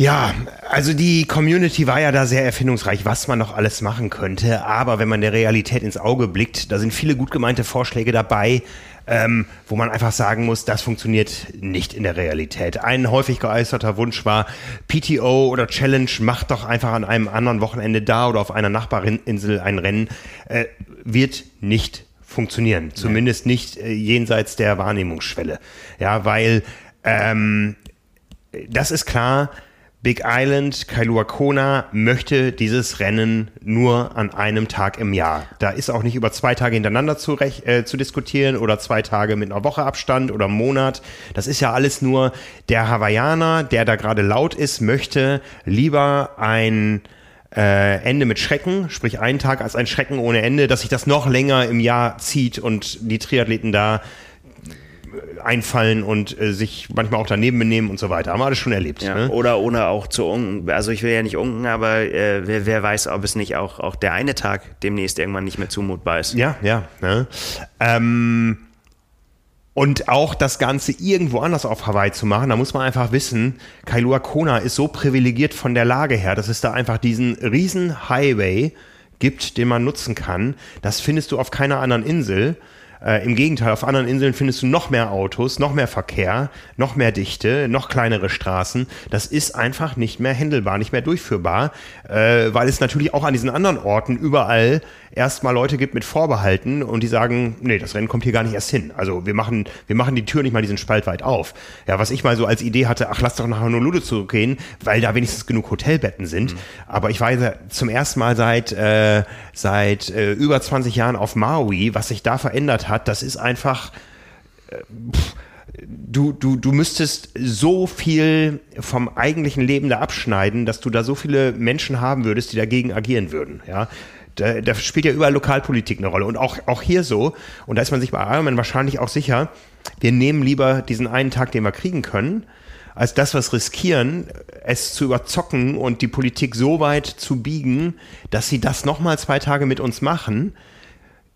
ja, also die Community war ja da sehr erfindungsreich, was man noch alles machen könnte. Aber wenn man der Realität ins Auge blickt, da sind viele gut gemeinte Vorschläge dabei, ähm, wo man einfach sagen muss, das funktioniert nicht in der Realität. Ein häufig geäußerter Wunsch war, PTO oder Challenge macht doch einfach an einem anderen Wochenende da oder auf einer Nachbarinsel ein Rennen. Äh, wird nicht funktionieren. Zumindest nicht äh, jenseits der Wahrnehmungsschwelle. Ja, weil ähm, das ist klar, Big Island, Kailua Kona möchte dieses Rennen nur an einem Tag im Jahr. Da ist auch nicht über zwei Tage hintereinander zu, äh, zu diskutieren oder zwei Tage mit einer Woche Abstand oder einem Monat. Das ist ja alles nur der Hawaiianer, der da gerade laut ist, möchte lieber ein äh, Ende mit Schrecken, sprich einen Tag als ein Schrecken ohne Ende, dass sich das noch länger im Jahr zieht und die Triathleten da einfallen und äh, sich manchmal auch daneben benehmen und so weiter. Haben wir alles schon erlebt. Ja, ne? Oder ohne auch zu unken. Also ich will ja nicht unken, aber äh, wer, wer, weiß, ob es nicht auch, auch der eine Tag demnächst irgendwann nicht mehr zumutbar ist. Ja, ja. Ne? Ähm, und auch das Ganze irgendwo anders auf Hawaii zu machen, da muss man einfach wissen, Kailua Kona ist so privilegiert von der Lage her, dass es da einfach diesen riesen Highway gibt, den man nutzen kann. Das findest du auf keiner anderen Insel. Äh, Im Gegenteil, auf anderen Inseln findest du noch mehr Autos, noch mehr Verkehr, noch mehr Dichte, noch kleinere Straßen. Das ist einfach nicht mehr händelbar, nicht mehr durchführbar, äh, weil es natürlich auch an diesen anderen Orten überall erstmal Leute gibt mit Vorbehalten und die sagen, nee, das Rennen kommt hier gar nicht erst hin. Also wir machen, wir machen die Tür nicht mal diesen Spalt weit auf. Ja, was ich mal so als Idee hatte, ach, lass doch nach Honolulu zurückgehen, weil da wenigstens genug Hotelbetten sind. Mhm. Aber ich war zum ersten Mal seit, äh, seit äh, über 20 Jahren auf Maui, was sich da verändert hat, das ist einfach, äh, du, du, du müsstest so viel vom eigentlichen Leben da abschneiden, dass du da so viele Menschen haben würdest, die dagegen agieren würden. Ja, da, da spielt ja überall Lokalpolitik eine Rolle und auch, auch hier so. Und da ist man sich bei Ironman wahrscheinlich auch sicher, wir nehmen lieber diesen einen Tag, den wir kriegen können, als das, was riskieren, es zu überzocken und die Politik so weit zu biegen, dass sie das nochmal zwei Tage mit uns machen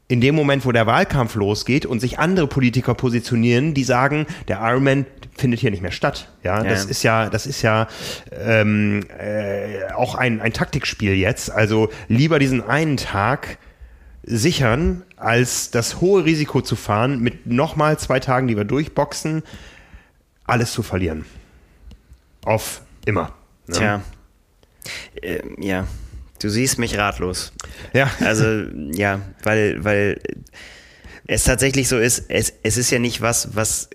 in dem Moment, wo der Wahlkampf losgeht und sich andere Politiker positionieren, die sagen, der Ironman findet hier nicht mehr statt. Ja, ja. das ist ja, das ist ja ähm, äh, auch ein, ein Taktikspiel jetzt. Also lieber diesen einen Tag sichern, als das hohe Risiko zu fahren, mit nochmal zwei Tagen, die wir durchboxen, alles zu verlieren. Auf immer. Ne? Tja. Äh, ja. Du siehst mich ratlos. Ja. Also, ja, weil, weil es tatsächlich so ist, es, es ist ja nicht was, was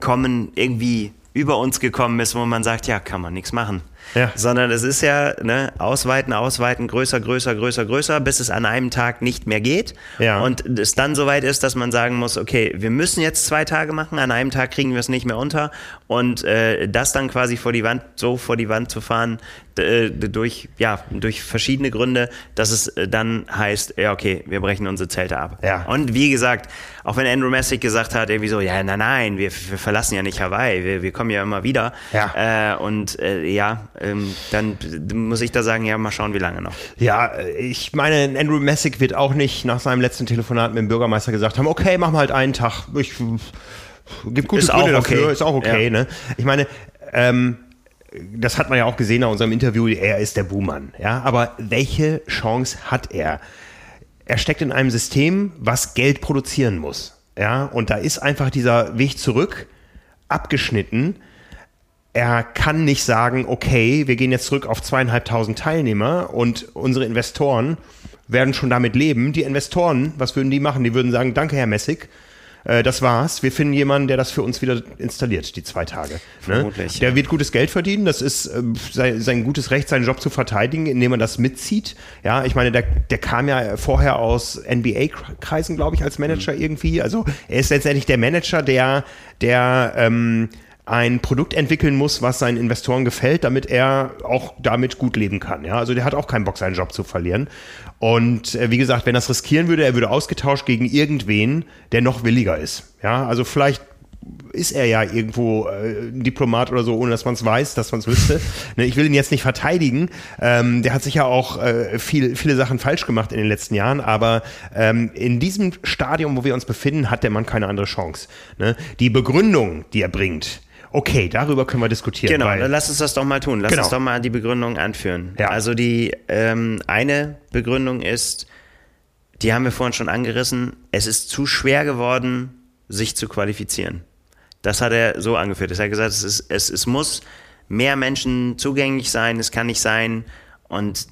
kommen irgendwie über uns gekommen ist, wo man sagt, ja, kann man nichts machen. Ja. Sondern es ist ja ne, ausweiten, ausweiten, größer, größer, größer, größer, bis es an einem Tag nicht mehr geht. Ja. Und es dann soweit ist, dass man sagen muss, okay, wir müssen jetzt zwei Tage machen, an einem Tag kriegen wir es nicht mehr unter. Und äh, das dann quasi vor die Wand, so vor die Wand zu fahren, äh, durch, ja, durch verschiedene Gründe, dass es äh, dann heißt, ja, okay, wir brechen unsere Zelte ab. Ja. Und wie gesagt, auch wenn Andrew Messick gesagt hat, irgendwie so, ja, nein, nein, wir, wir verlassen ja nicht Hawaii, wir, wir kommen ja immer wieder. Ja. Äh, und äh, ja, ähm, dann muss ich da sagen, ja, mal schauen, wie lange noch. Ja, ich meine, Andrew Messick wird auch nicht nach seinem letzten Telefonat mit dem Bürgermeister gesagt haben, okay, mach mal halt einen Tag. Ich, gibt gute ist Gründe okay. dafür, ist auch okay. Ja. Ne? Ich meine, ähm, das hat man ja auch gesehen nach unserem Interview, er ist der Buhmann. Ja? Aber welche Chance hat er? Er steckt in einem System, was Geld produzieren muss. Ja? Und da ist einfach dieser Weg zurück abgeschnitten er kann nicht sagen, okay, wir gehen jetzt zurück auf zweieinhalbtausend Teilnehmer und unsere Investoren werden schon damit leben. Die Investoren, was würden die machen? Die würden sagen, danke, Herr Messig, äh, das war's. Wir finden jemanden, der das für uns wieder installiert, die zwei Tage. Ne? Vermutlich. Der ja. wird gutes Geld verdienen. Das ist äh, sein, sein, gutes Recht, seinen Job zu verteidigen, indem man das mitzieht. Ja, ich meine, der, der kam ja vorher aus NBA-Kreisen, glaube ich, als Manager mhm. irgendwie. Also er ist letztendlich der Manager, der, der ähm, ein Produkt entwickeln muss, was seinen Investoren gefällt, damit er auch damit gut leben kann. Ja, also der hat auch keinen Bock, seinen Job zu verlieren. Und äh, wie gesagt, wenn er es riskieren würde, er würde ausgetauscht gegen irgendwen, der noch williger ist. Ja, also vielleicht ist er ja irgendwo äh, ein Diplomat oder so, ohne dass man es weiß, dass man es wüsste. ne, ich will ihn jetzt nicht verteidigen. Ähm, der hat sicher auch äh, viel, viele Sachen falsch gemacht in den letzten Jahren, aber ähm, in diesem Stadium, wo wir uns befinden, hat der Mann keine andere Chance. Ne? Die Begründung, die er bringt, Okay, darüber können wir diskutieren. Genau, dann lass uns das doch mal tun. Lass genau. uns doch mal die Begründung anführen. Ja. Also die ähm, eine Begründung ist, die haben wir vorhin schon angerissen, es ist zu schwer geworden, sich zu qualifizieren. Das hat er so angeführt. Er hat gesagt, es, ist, es, es muss mehr Menschen zugänglich sein, es kann nicht sein. Und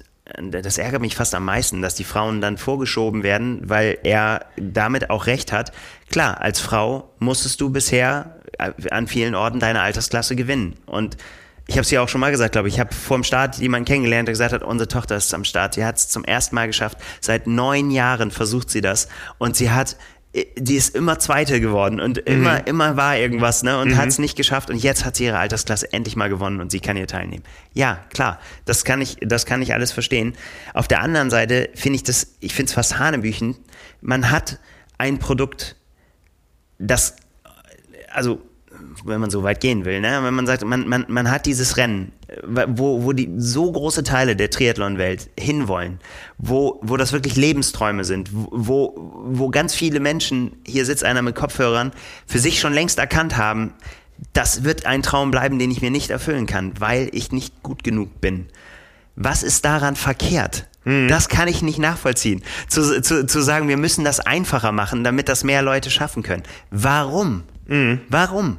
das ärgert mich fast am meisten, dass die Frauen dann vorgeschoben werden, weil er damit auch recht hat. Klar, als Frau musstest du bisher an vielen Orten deine Altersklasse gewinnen. Und ich habe es ja auch schon mal gesagt, glaube ich. Ich habe vor dem Start jemanden kennengelernt, der gesagt hat, unsere Tochter ist am Start. Sie hat es zum ersten Mal geschafft. Seit neun Jahren versucht sie das. Und sie hat die ist immer Zweite geworden und immer, mhm. immer war irgendwas, ne? Und mhm. hat es nicht geschafft und jetzt hat sie ihre Altersklasse endlich mal gewonnen und sie kann hier teilnehmen. Ja, klar, das kann ich, das kann ich alles verstehen. Auf der anderen Seite finde ich das, ich finde es fast Hanebüchen. Man hat ein Produkt, das, also wenn man so weit gehen will, ne? wenn man sagt, man, man, man hat dieses Rennen, wo, wo die so große Teile der Triathlon-Welt hinwollen, wo, wo das wirklich Lebensträume sind, wo, wo ganz viele Menschen, hier sitzt einer mit Kopfhörern, für sich schon längst erkannt haben, das wird ein Traum bleiben, den ich mir nicht erfüllen kann, weil ich nicht gut genug bin. Was ist daran verkehrt? Mhm. Das kann ich nicht nachvollziehen. Zu, zu, zu sagen, wir müssen das einfacher machen, damit das mehr Leute schaffen können. Warum? Mhm. Warum?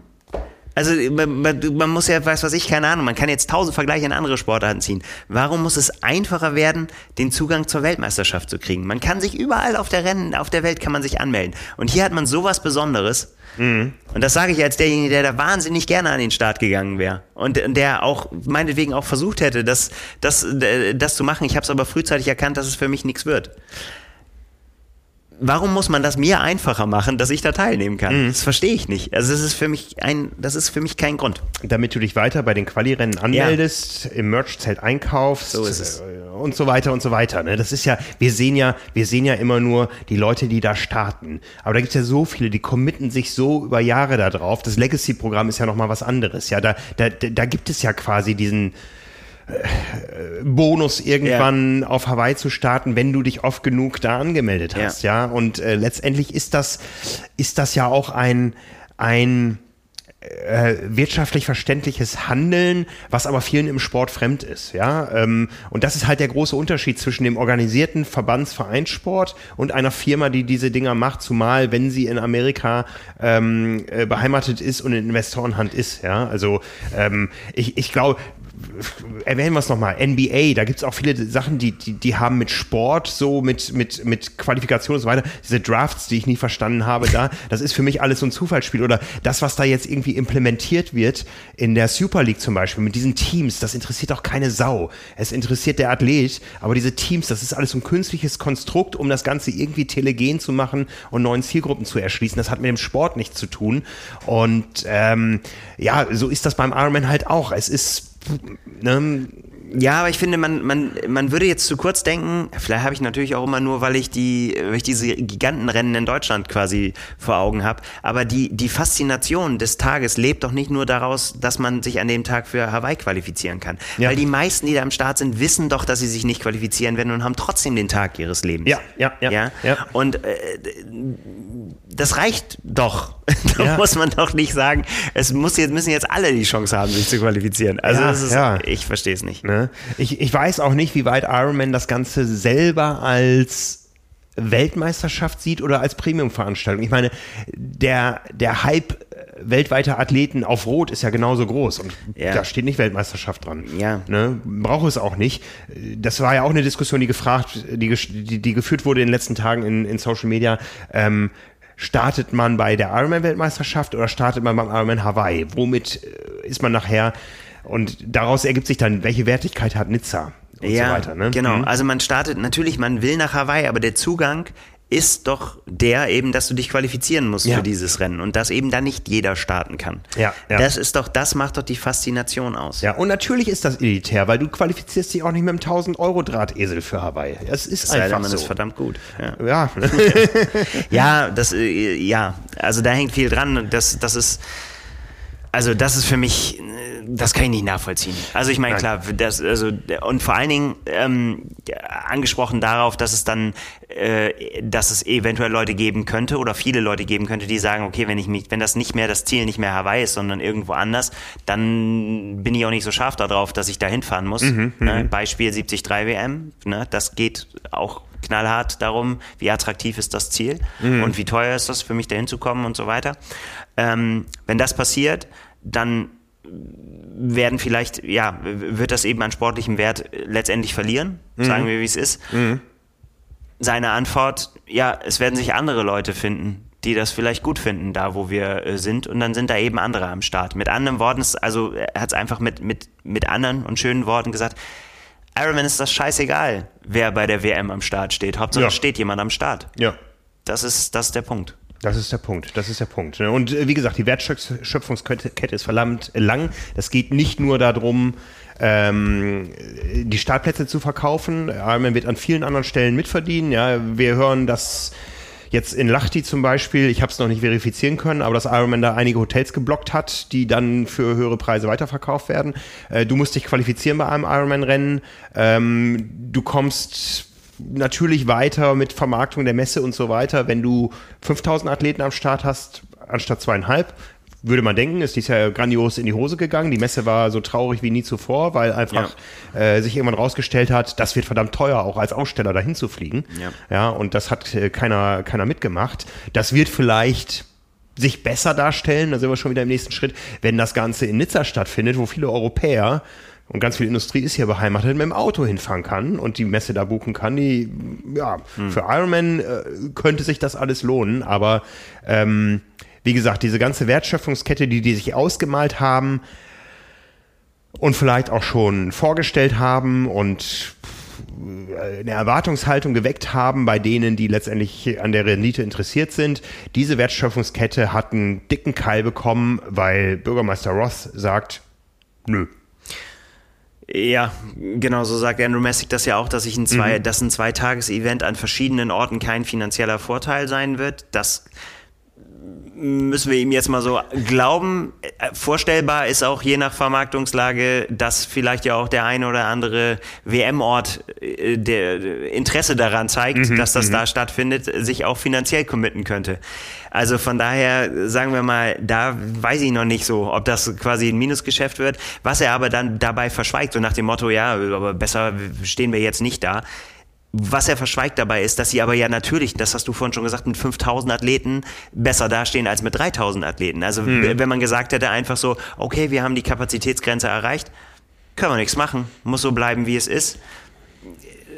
Also man, man, muss ja, weiß was ich, keine Ahnung, man kann jetzt tausend Vergleiche in andere Sportarten ziehen. Warum muss es einfacher werden, den Zugang zur Weltmeisterschaft zu kriegen? Man kann sich überall auf der Rennen, auf der Welt kann man sich anmelden. Und hier hat man sowas Besonderes. Mhm. Und das sage ich als derjenige, der da wahnsinnig gerne an den Start gegangen wäre. Und der auch, meinetwegen auch versucht hätte, das, das, das zu machen. Ich habe es aber frühzeitig erkannt, dass es für mich nichts wird warum muss man das mir einfacher machen, dass ich da teilnehmen kann? Mhm. Das verstehe ich nicht. Also das ist für mich ein, das ist für mich kein Grund. Damit du dich weiter bei den Quali-Rennen anmeldest, ja. im Merch-Zelt einkaufst so äh, und so weiter und so weiter. Ne? Das ist ja, wir sehen ja, wir sehen ja immer nur die Leute, die da starten. Aber da gibt es ja so viele, die committen sich so über Jahre da drauf. Das Legacy-Programm ist ja nochmal was anderes. Ja, da, da, da gibt es ja quasi diesen Bonus irgendwann ja. auf Hawaii zu starten, wenn du dich oft genug da angemeldet hast, ja. ja? Und äh, letztendlich ist das, ist das ja auch ein, ein äh, wirtschaftlich verständliches Handeln, was aber vielen im Sport fremd ist, ja. Ähm, und das ist halt der große Unterschied zwischen dem organisierten Verbandsvereinssport und einer Firma, die diese Dinger macht, zumal wenn sie in Amerika ähm, äh, beheimatet ist und in Investorenhand ist, ja. Also ähm, ich, ich glaube, erwähnen wir es nochmal, NBA, da gibt es auch viele Sachen, die, die, die haben mit Sport, so mit, mit, mit Qualifikation und so weiter, diese Drafts, die ich nie verstanden habe, da, das ist für mich alles so ein Zufallsspiel. Oder das, was da jetzt irgendwie implementiert wird in der Super League zum Beispiel, mit diesen Teams, das interessiert auch keine Sau. Es interessiert der Athlet, aber diese Teams, das ist alles so ein künstliches Konstrukt, um das Ganze irgendwie telegen zu machen und neuen Zielgruppen zu erschließen. Das hat mit dem Sport nichts zu tun. Und ähm, ja, so ist das beim Ironman halt auch. Es ist ne, ja, aber ich finde, man, man, man würde jetzt zu kurz denken, vielleicht habe ich natürlich auch immer nur, weil ich die, weil ich diese Gigantenrennen in Deutschland quasi vor Augen habe, aber die, die Faszination des Tages lebt doch nicht nur daraus, dass man sich an dem Tag für Hawaii qualifizieren kann. Ja. Weil die meisten, die da am Start sind, wissen doch, dass sie sich nicht qualifizieren werden und haben trotzdem den Tag ihres Lebens. Ja, ja, ja. ja? ja. Und äh, das reicht doch. da ja. muss man doch nicht sagen, es muss jetzt, müssen jetzt alle die Chance haben, sich zu qualifizieren. Also ja, ist, ja. ich verstehe es nicht. Ne? Ich, ich weiß auch nicht, wie weit Ironman das Ganze selber als Weltmeisterschaft sieht oder als Premium-Veranstaltung. Ich meine, der, der Hype weltweiter Athleten auf Rot ist ja genauso groß und ja. da steht nicht Weltmeisterschaft dran. Ja. Ne? Braucht es auch nicht. Das war ja auch eine Diskussion, die gefragt, die, die, die geführt wurde in den letzten Tagen in, in Social Media. Ähm, startet man bei der Ironman-Weltmeisterschaft oder startet man beim Ironman Hawaii? Womit äh, ist man nachher? Und daraus ergibt sich dann, welche Wertigkeit hat Nizza? Und ja, so weiter, ne? genau. Mhm. Also man startet, natürlich, man will nach Hawaii, aber der Zugang ist doch der eben, dass du dich qualifizieren musst Ja. für dieses Rennen und dass eben dann nicht jeder starten kann. Ja, ja. Das ist doch, das macht doch die Faszination aus. Ja, und natürlich ist das elitär, weil du qualifizierst dich auch nicht mit einem 1000 Euro Drahtesel für Hawaii. Es ist sei einfach man so. ist verdammt gut. Ja. ja, Ja, das, äh, ja, also da hängt viel dran und das, das ist, also das ist für mich, das kann ich nicht nachvollziehen. Also ich meine, klar, das, also, und vor allen Dingen ähm, angesprochen darauf, dass es dann, äh, dass es eventuell Leute geben könnte oder viele Leute geben könnte, die sagen, okay, wenn ich mich, wenn das nicht mehr das Ziel nicht mehr Hawaii ist, sondern irgendwo anders, dann bin ich auch nicht so scharf darauf, dass ich da hinfahren muss. ne? Beispiel 73 WM, ne? das geht auch knallhart darum, wie attraktiv ist das Ziel und wie teuer ist das für mich dahin zu kommen und so weiter. Ähm, wenn das passiert, dann werden vielleicht, ja, wird das eben an sportlichem Wert letztendlich verlieren, sagen wir, wie es ist. Seine Antwort, ja, es werden sich andere Leute finden, die das vielleicht gut finden, da wo wir äh, sind, und dann sind da eben andere am Start. Mit anderen Worten, also er hat es einfach mit, mit, mit anderen und schönen Worten gesagt, Ironman ist das scheißegal, wer bei der WM am Start steht. Hauptsache Ja. steht jemand am Start. ja. Das ist, das ist der Punkt. Das ist der Punkt. Das ist der Punkt. ne? Und äh, wie gesagt, die Wertschöpfungskette Kette ist verdammt lang. Das geht nicht nur darum, ähm, die Startplätze zu verkaufen. Ironman wird an vielen anderen Stellen mitverdienen. Ja, wir hören, dass jetzt in Lachti zum Beispiel, ich habe es noch nicht verifizieren können, aber dass Ironman da einige Hotels geblockt hat, die dann für höhere Preise weiterverkauft werden. Äh, du musst dich qualifizieren bei einem Ironman-Rennen. Ähm, du kommst natürlich weiter mit Vermarktung der Messe und so weiter, wenn du 5000 Athleten am Start hast, anstatt zweieinhalb. Würde man denken, ist dies Jahr grandios in die Hose gegangen. Die Messe war so traurig wie nie zuvor, weil einfach äh, sich irgendwann rausgestellt hat, das wird verdammt teuer, auch als Aussteller dahin zu fliegen. Ja. ja und das hat äh, keiner, keiner mitgemacht. Das wird vielleicht sich besser darstellen, da sind wir schon wieder im nächsten Schritt, wenn das Ganze in Nizza stattfindet, wo viele Europäer und ganz viel Industrie ist hier beheimatet, mit dem Auto hinfahren kann und die Messe da buchen kann. Die, ja, für Ironman äh, könnte sich das alles lohnen, aber ähm, wie gesagt, diese ganze Wertschöpfungskette, die die sich ausgemalt haben und vielleicht auch schon vorgestellt haben und eine Erwartungshaltung geweckt haben bei denen, die letztendlich an der Rendite interessiert sind. Diese Wertschöpfungskette hat einen dicken Keil bekommen, weil Bürgermeister Roth sagt, nö. Ja, genau, so sagt Andrew Messick das ja auch, dass ich ein zwei, dass ein Zweitages-Event an verschiedenen Orten kein finanzieller Vorteil sein wird. Das müssen wir ihm jetzt mal so glauben. Äh, Vorstellbar ist auch je nach Vermarktungslage, dass vielleicht ja auch der eine oder andere WM-Ort, äh, der äh, Interesse daran zeigt, dass das da stattfindet, sich auch finanziell committen könnte. Also von daher sagen wir mal, da weiß ich noch nicht so, ob das quasi ein Minusgeschäft wird. Was er aber dann dabei verschweigt, so nach dem Motto, ja, aber besser stehen wir jetzt nicht da. Was er verschweigt dabei ist, dass sie aber ja natürlich, das hast du vorhin schon gesagt, mit 5000 Athleten besser dastehen als mit 3000 Athleten. Also w- wenn man gesagt hätte einfach so, okay, wir haben die Kapazitätsgrenze erreicht, können wir nichts machen, muss so bleiben, wie es ist.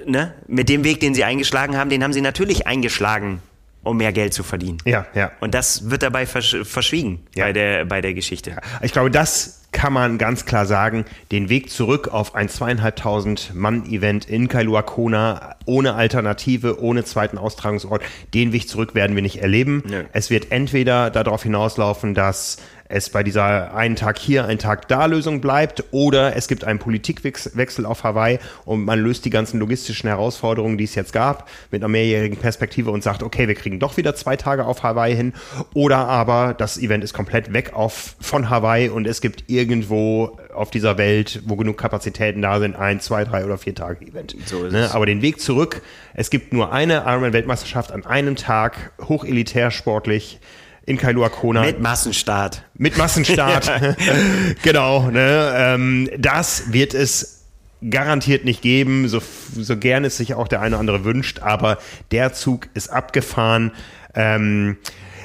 Ne? Mit dem Weg, den sie eingeschlagen haben, den haben sie natürlich eingeschlagen, um mehr Geld zu verdienen. Ja, ja. Und das wird dabei versch verschwiegen Ja. bei, der, bei der Geschichte. Ich glaube, das kann man ganz klar sagen. Den Weg zurück auf ein zweieinhalbtausend Mann-Event in Kailua Kona ohne Alternative, ohne zweiten Austragungsort, den Weg zurück werden wir nicht erleben. Nö. Es wird entweder darauf hinauslaufen, dass es bei dieser einen Tag hier, einen Tag da Lösung bleibt oder es gibt einen Politikwechsel auf Hawaii und man löst die ganzen logistischen Herausforderungen, die es jetzt gab, mit einer mehrjährigen Perspektive und sagt, okay, wir kriegen doch wieder zwei Tage auf Hawaii hin oder aber das Event ist komplett weg auf, von Hawaii und es gibt irgendwo auf dieser Welt, wo genug Kapazitäten da sind, ein, zwei, drei oder vier Tage Event. So ist ne? es. Aber den Weg zurück, es gibt nur eine Ironman-Weltmeisterschaft an einem Tag, hochelitär sportlich, in Kailua Kona. Mit Massenstart. Mit Massenstart. genau. Ne? Ähm, das wird es garantiert nicht geben, so, so gern es sich auch der eine oder andere wünscht, aber der Zug ist abgefahren. Ähm,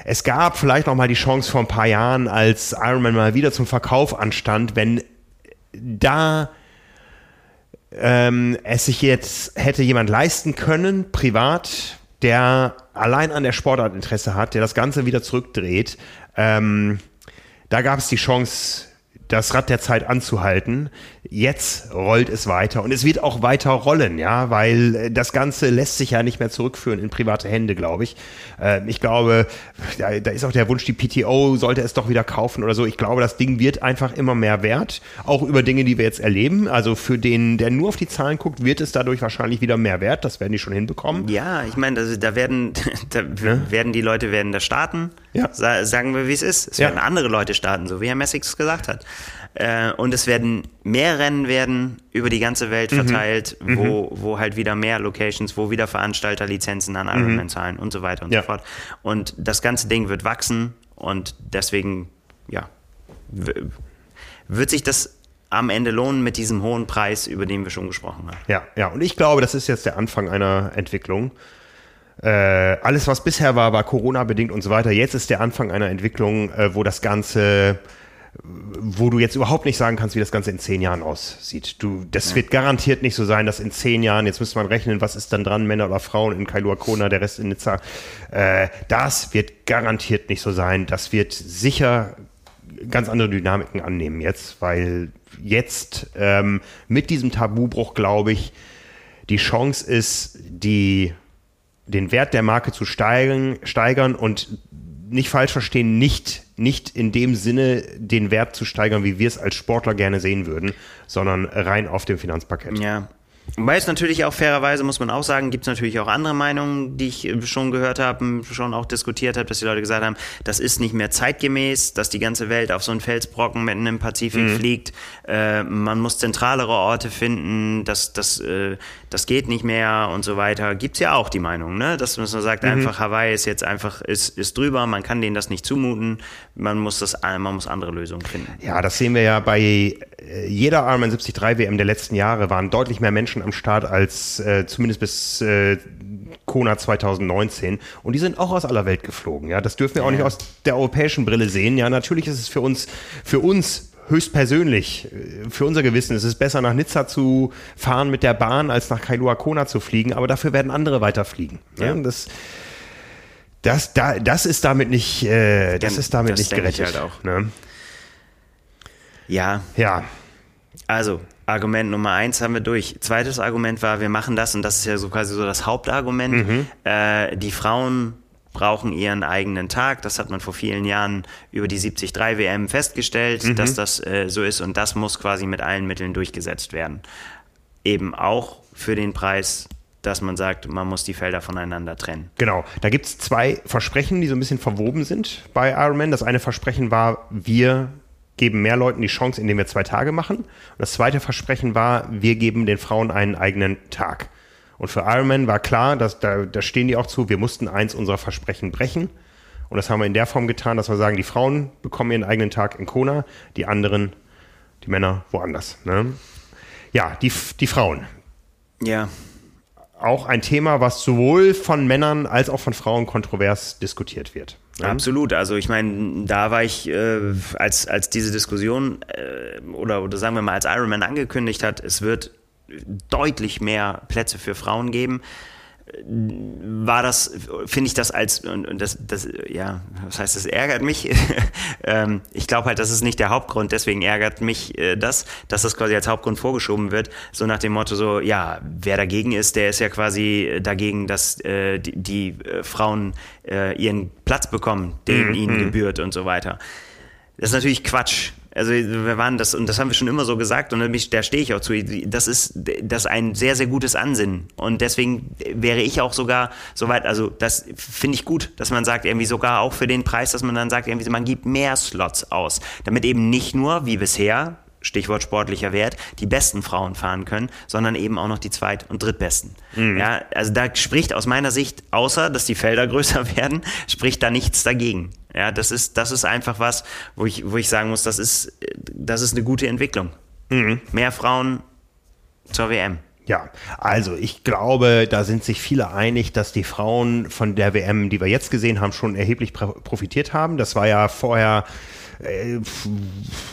es gab vielleicht noch mal die Chance vor ein paar Jahren, als Ironman mal wieder zum Verkauf anstand, wenn da ähm, es sich jetzt hätte jemand leisten können, privat, der allein an der Sportart Interesse hat, der das Ganze wieder zurückdreht. Ähm, da gab es die Chance, das Rad der Zeit anzuhalten. Jetzt rollt es weiter und es wird auch weiter rollen, ja, weil äh, das Ganze lässt sich ja nicht mehr zurückführen in private Hände, glaube ich. Äh, ich glaube, da, da ist auch der Wunsch, die PTO sollte es doch wieder kaufen oder so. Ich glaube, das Ding wird einfach immer mehr wert, auch über Dinge, die wir jetzt erleben. Also für den, der nur auf die Zahlen guckt, wird es dadurch wahrscheinlich wieder mehr wert. Das werden die schon hinbekommen. Ja, ich meine, also da werden, da ja. werden die Leute werden da starten. Ja. Sagen wir, wie es ist. Es ja. werden andere Leute starten, so wie Herr Messix gesagt hat. Äh, und es werden mehr Rennen werden über die ganze Welt mhm. verteilt, mhm. wo, wo halt wieder mehr Locations, wo wieder Veranstalter Lizenzen an Ironman mhm. zahlen und so weiter und ja. so fort. Und das ganze Ding wird wachsen und deswegen, ja, wird sich das am Ende lohnen mit diesem hohen Preis, über den wir schon gesprochen haben. Ja, ja, und ich glaube, das ist jetzt der Anfang einer Entwicklung. Äh, alles, was bisher war, war Corona-bedingt und so weiter. Jetzt ist der Anfang einer Entwicklung, äh, wo das Ganze wo du jetzt überhaupt nicht sagen kannst, wie das Ganze in zehn Jahren aussieht. Du, das wird garantiert nicht so sein, dass in zehn Jahren, jetzt müsste man rechnen, was ist dann dran, Männer oder Frauen in Kailua Kona, der Rest in Nizza. Äh, das wird garantiert nicht so sein. Das wird sicher ganz andere Dynamiken annehmen jetzt, weil jetzt ähm, mit diesem Tabubruch, glaube ich, die Chance ist, die, den Wert der Marke zu steigern, steigern und nicht falsch verstehen, nicht, nicht in dem Sinne den Wert zu steigern, wie wir es als Sportler gerne sehen würden, sondern rein auf dem Finanzpaket. Ja, Wobei es natürlich auch fairerweise, muss man auch sagen, gibt es natürlich auch andere Meinungen, die ich schon gehört habe, schon auch diskutiert habe, dass die Leute gesagt haben, das ist nicht mehr zeitgemäß, dass die ganze Welt auf so einen Felsbrocken mitten im Pazifik mhm. fliegt. Äh, man muss zentralere Orte finden, das, das, äh, das geht nicht mehr und so weiter. Gibt es ja auch die Meinung, ne? dass man sagt, mhm. einfach Hawaii ist jetzt einfach, ist, ist drüber, man kann denen das nicht zumuten, man muss, das, man muss andere Lösungen finden. Ja, das sehen wir ja bei äh, jeder Ironman 73 WM der letzten Jahre waren deutlich mehr Menschen am Start als äh, zumindest bis äh, Kona 2019 und die sind auch aus aller Welt geflogen. Ja, das dürfen wir auch nicht aus der europäischen Brille sehen. Ja, natürlich ist es für uns für uns höchstpersönlich, äh, für unser Gewissen ist es besser, nach Nizza zu fahren mit der Bahn, als nach Kailua Kona zu fliegen, aber dafür werden andere weiterfliegen. Ja, ja das, das, da, das ist damit nicht, äh, das ist damit das nicht gerettet. Halt auch. Ne? Ja. Ja. Also, Argument Nummer eins haben wir durch. Zweites Argument war, wir machen das, und das ist ja so quasi so das Hauptargument. Mhm. Äh, die Frauen brauchen ihren eigenen Tag. Das hat man vor vielen Jahren über die 73 WM festgestellt, mhm. dass das äh, so ist und das muss quasi mit allen Mitteln durchgesetzt werden. Eben auch für den Preis dass man sagt, man muss die Felder voneinander trennen. Genau. Da gibt es zwei Versprechen, die so ein bisschen verwoben sind bei Ironman. Das eine Versprechen war, wir geben mehr Leuten die Chance, indem wir zwei Tage machen. Und das zweite Versprechen war, wir geben den Frauen einen eigenen Tag. Und für Ironman war klar, dass da, da stehen die auch zu, wir mussten eins unserer Versprechen brechen. Und das haben wir in der Form getan, dass wir sagen, die Frauen bekommen ihren eigenen Tag in Kona, die anderen, die Männer woanders. Ne? Ja, die, die Frauen. Ja. Auch ein Thema, was sowohl von Männern als auch von Frauen kontrovers diskutiert wird. Ja. Absolut. Also ich meine, da war ich, äh, als, als diese Diskussion äh, oder, oder sagen wir mal, als Ironman angekündigt hat, es wird deutlich mehr Plätze für Frauen geben war das, finde ich das als, und das, das, ja, was heißt, das ärgert mich. ähm, ich glaube halt, das ist nicht der Hauptgrund, deswegen ärgert mich äh, das, dass das quasi als Hauptgrund vorgeschoben wird, so nach dem Motto so, ja, wer dagegen ist, der ist ja quasi dagegen, dass äh, die, die äh, Frauen äh, ihren Platz bekommen, den mhm. ihnen mhm. gebührt und so weiter. Das ist natürlich Quatsch. Also wir waren das, und das haben wir schon immer so gesagt, und da stehe ich auch zu, das ist, das ist ein sehr, sehr gutes Ansinnen. Und deswegen wäre ich auch sogar soweit, also das finde ich gut, dass man sagt, irgendwie sogar auch für den Preis, dass man dann sagt, irgendwie man gibt mehr Slots aus, damit eben nicht nur, wie bisher, Stichwort sportlicher Wert, die besten Frauen fahren können, sondern eben auch noch die zweit- und drittbesten. Mhm. Ja, also da spricht aus meiner Sicht, außer dass die Felder größer werden, spricht da nichts dagegen. Ja, das ist, das ist einfach was, wo ich, wo ich sagen muss, das ist, das ist eine gute Entwicklung. Mhm. Mehr Frauen zur WM. Ja, also ich glaube, da sind sich viele einig, dass die Frauen von der WM, die wir jetzt gesehen haben, schon erheblich profitiert haben. Das war ja vorher äh,